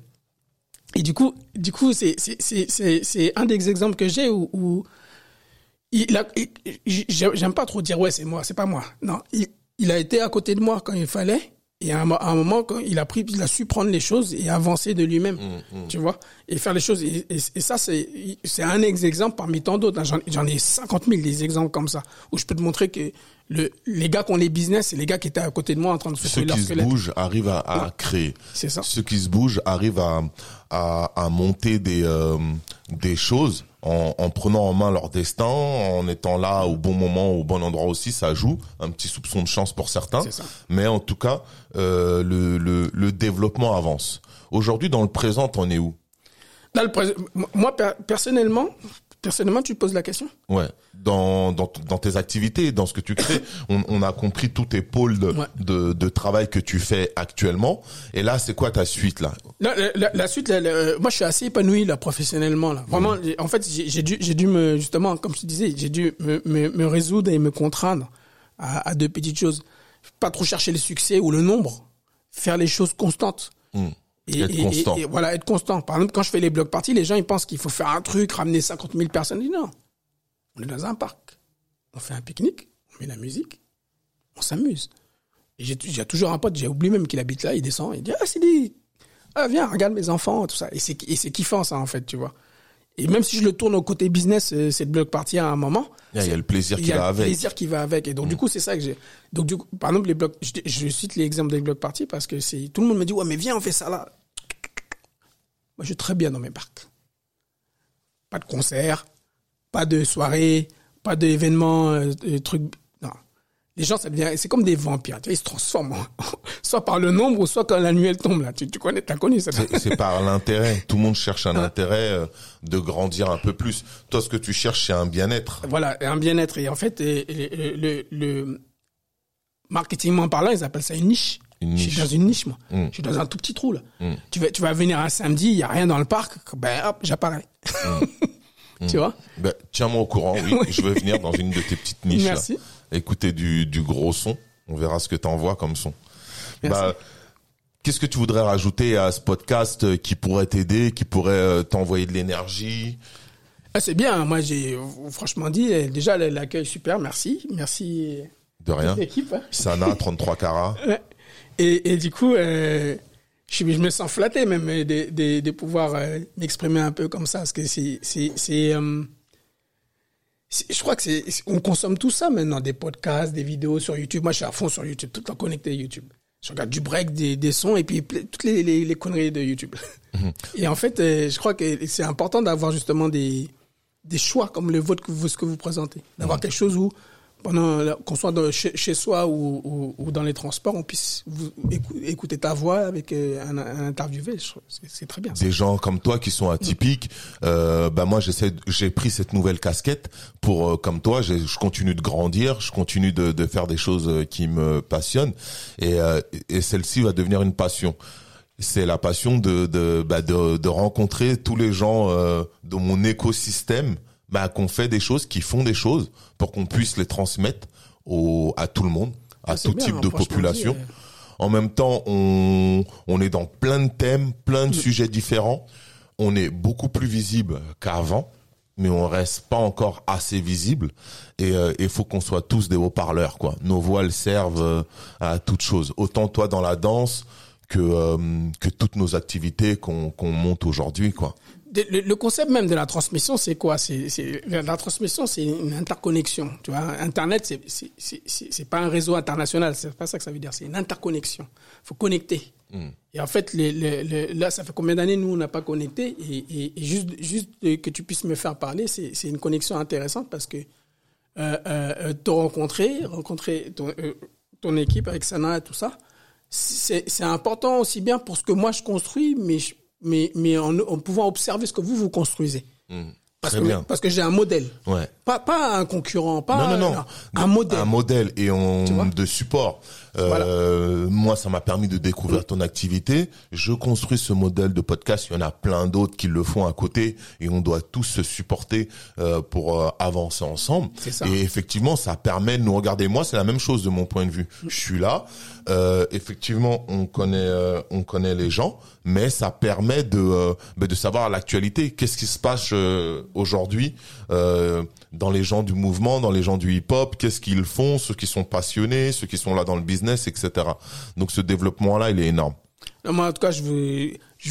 Et du coup, du coup, c'est, c'est, c'est, c'est, un des exemples que j'ai où, j'aime pas trop dire, ouais, c'est moi, c'est pas moi. Non, il, il a été à côté de moi quand il fallait. Et à un, à un moment, quand il a pris, il a su prendre les choses et avancer de lui-même, tu vois, et faire les choses. Et, et- et ça, c'est, c'est un ex- exemple parmi tant d'autres. hein. J'en, ai 50 000 des exemples comme ça, où je peux te montrer que le, les gars qui ont les business, c'est les gars qui étaient à côté de moi en train de
Ceux
secouer leur
qui se bougent arrivent à, à créer.
C'est ça.
Ceux qui se bougent arrivent à, à, à monter des, euh, des choses en, en prenant en main leur destin, en étant là au bon moment, au bon endroit aussi. Ça joue un petit soupçon de chance pour certains. Mais en tout cas, euh, le, le, le développement avance. Aujourd'hui, dans le présent, on est où?
Là, le moi, per- personnellement, personnellement, tu te poses la question
Ouais. Dans, dans, dans tes activités, dans ce que tu crées, on, on a compris tous tes pôles de,
Ouais.
de, de travail que tu fais actuellement. Et là, c'est quoi ta suite là?
La, la, la- suite, la- la- moi, je suis assez épanoui là professionnellement là. Vraiment, en fait, j'ai dû, j'ai dû me justement, comme je disais, j'ai dû me, me, me résoudre et me contraindre à, à deux petites choses. Pas trop chercher le succès ou le nombre, faire les choses constantes.
Hmm.
Et,
Être
et-
constant.
et- voilà, être constant. Par exemple, quand je fais les blocs parties, les gens ils pensent qu'il faut faire un truc, ramener 50 000 personnes. Je dis non. On est dans un parc. On fait un pique-nique, on met la musique, on s'amuse. Et j'ai toujours un pote, j'ai oublié même qu'il habite là, il descend, il dit Ah, Sidi, ah, viens, regarde mes enfants, tout ça. Et c'est et c'est kiffant ça en fait, tu vois. Et même si je le tourne au côté business, euh, cette bloc partie à un moment,
Il y a- il y a le plaisir
il
qui
y a
va
le
avec.
plaisir qui va avec. Et donc, du coup, c'est ça que j'ai. Donc, du coup, par exemple, les blocs, je, je cite l'exemple des blocs parties parce que c'est, tout le monde me dit, ouais, mais viens, on fait ça là. Moi, je suis très bien dans mes parcs. Pas de concert, pas de soirée, pas d'événements, euh, trucs. Non. Les gens, ça devient, c'est comme des vampires. Tu vois, ils se transforment. soit par le nombre, ou soit quand l'annuel tombe, là. Tu, tu connais, t'as connu ça.
C'est- par l'intérêt. Tout le monde cherche un intérêt euh, de grandir un peu plus. Toi, ce que tu cherches, c'est un bien-être.
Voilà, un bien-être. Et en fait, le, le, le marketingment parlant, ils appellent ça une niche.
Une
Je suis dans une niche, moi.
Mm.
Je suis dans un tout petit trou, là.
Mm.
Tu, vas, tu vas venir un samedi, il y a rien dans le parc, ben hop, j'apparais. tu vois?
Ben, Tiens-moi au courant, oui. Je veux venir dans une de tes petites niches. là. Écouter du, du gros son. On verra ce que t'envoies comme son.
Merci.
Bah, Qu'est-ce que tu voudrais rajouter à ce podcast euh, qui pourrait t'aider, qui pourrait euh, t'envoyer de l'énergie?
Ah, C'est bien. Moi, j'ai franchement dit, euh, déjà, l'accueil super. Merci. Merci.
De rien. L'équipe. Hein. Sana, 33 carats.
Et, et, du coup, euh, je, je, me sens flatté même de, de, de pouvoir m'exprimer un peu comme ça. Parce que c'est... c'est euh, je crois que c'est, on consomme tout ça maintenant, des podcasts, des vidéos sur YouTube. Moi, je suis à fond sur YouTube, tout le temps connecté YouTube je regarde du break, des, des sons et puis toutes les, les, les conneries de YouTube. Mhm. Et en fait, euh, je crois que c'est important d'avoir justement des, des choix comme le vôtre que vous, ce que vous présentez. D'avoir mhm. quelque chose où pendant qu'on soit chez, soi ou, dans les transports, on puisse écouter ta voix avec euh, un, interviewé. C'est très bien.
Des gens comme toi qui sont atypiques. Euh, bah moi, j'essaie, j'ai pris cette nouvelle casquette pour, euh, comme toi, je continue de grandir, je continue de, faire des choses euh, qui me passionnent, et, celle-ci va devenir une passion c'est la passion de de, bah de, rencontrer tous les gens de mon écosystème bah, qu'on fait des choses, qui font des choses pour qu'on puisse les transmettre au, à tout le monde, à tout type de population. En même temps, on, on est dans plein de thèmes, plein de mm. sujets différents. On est beaucoup plus visible qu'avant, mais on reste pas encore assez visible. Et il euh, faut qu'on soit tous des haut-parleurs, quoi. Nos voiles servent euh, à toute chose. Autant toi dans la danse que euh, que toutes nos activités qu'on qu'on monte aujourd'hui, quoi
le, concept même de la transmission, c'est quoi? C'est la transmission, c'est une interconnexion. Tu vois, Internet, c'est c'est pas un réseau international. C'est pas ça que ça veut dire. C'est une interconnexion. Faut connecter. Hmm. Et en fait, là, ça fait combien d'années nous on n'a pas connecté? Et, et, juste juste que tu puisses me faire parler, c'est une connexion intéressante parce que euh, euh, te rencontrer, rencontrer ton, euh, ton équipe avec Sana et tout ça, c'est important aussi bien pour ce que moi je construis, mais je, mais, mais en, en, pouvant observer ce que vous, vous construisez.
Mmh.
Parce
Très
que,
bien.
parce que j'ai un modèle.
Ouais.
Pas, pas un concurrent, pas
non, non, non.
un modèle.
Un modèle et on, de support. Euh, moi, ça m'a permis de découvrir ton activité. Je construis ce modèle de podcast. Il y en a plein d'autres qui le font à côté et on doit tous se supporter euh, pour euh, avancer ensemble.
Ça.
Et effectivement, ça permet de nous regarder. Moi, c'est la même chose de mon point de vue. Je suis là. Euh, effectivement, on connaît, euh, on connaît les gens, mais ça permet de, euh, ben, de savoir l'actualité. Qu'est-ce qui se passe aujourd'hui dans les gens du mouvement, dans les gens du hip-hop Qu'est-ce qu'ils font Ceux qui sont passionnés, ceux qui sont là dans le business, etc. Donc ce développement-là, il est énorme.
moi, en tout cas, je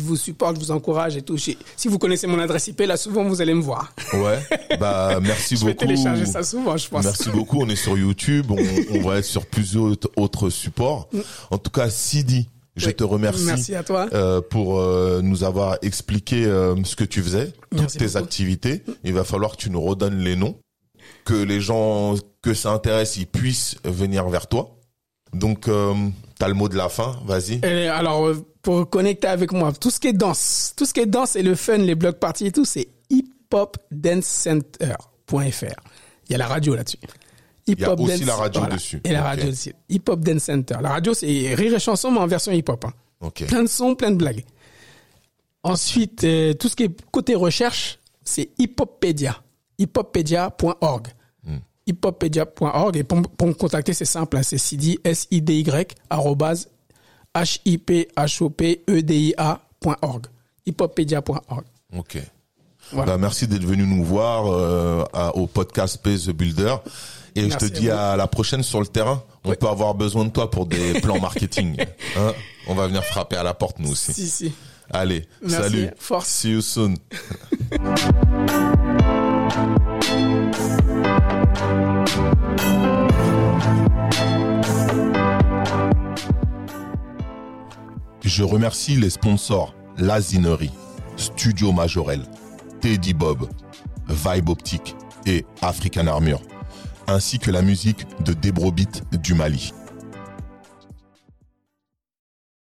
vous supporte, je vous encourage et tout. Si vous connaissez mon adresse IP, là, souvent, vous allez me voir.
Ouais. Bah, merci beaucoup. Je vais
télécharger ça souvent, je pense.
Merci beaucoup. On est sur YouTube. On, va être sur plusieurs autres supports. Mm. En tout cas, Sidi, je te remercie.
Merci à toi.
Euh, pour euh, nous avoir expliqué euh, ce que tu faisais, toutes tes activités. Il va falloir que tu nous redonnes les noms, que les gens que ça intéresse, ils puissent venir vers toi. Donc, euh, t'as le mot de la fin, vas-y.
Alors, euh, pour connecter avec moi, tout ce qui est danse, tout ce qui est danse et le fun, les blocs parties et tout, c'est hiphopdancecenter.fr. Il y a la radio là-dessus.
Il y a aussi la radio dessus.
Et la radio aussi. Hip Hop Dance Center. La radio, c'est rire et chanson, mais en version hip-hop. Hein. Plein de sons, plein de blagues. Ensuite, euh, tout ce qui est côté recherche, c'est hiphoppedia. hiphoppedia.org hiphoppedia.org et pour, me contacter, c'est simple, hein, c'est Sidi, S-I-D-Y, arrobase, H-I-P-H-O-P-E-D-I-A.org.
Ok. Bah, merci d'être venu nous voir euh, au podcast Pay the Builder. Et je te dis à, la prochaine sur le terrain. On peut avoir besoin de toi pour des plans marketing. Hein On va venir frapper à la porte nous aussi.
Si, si.
Allez, salut.
Force.
See you soon. Je remercie les sponsors Lazinerie, Studio Majorel, Teddy Bob, Vibe Optique et African Armure, ainsi que la musique de Debrobit du Mali.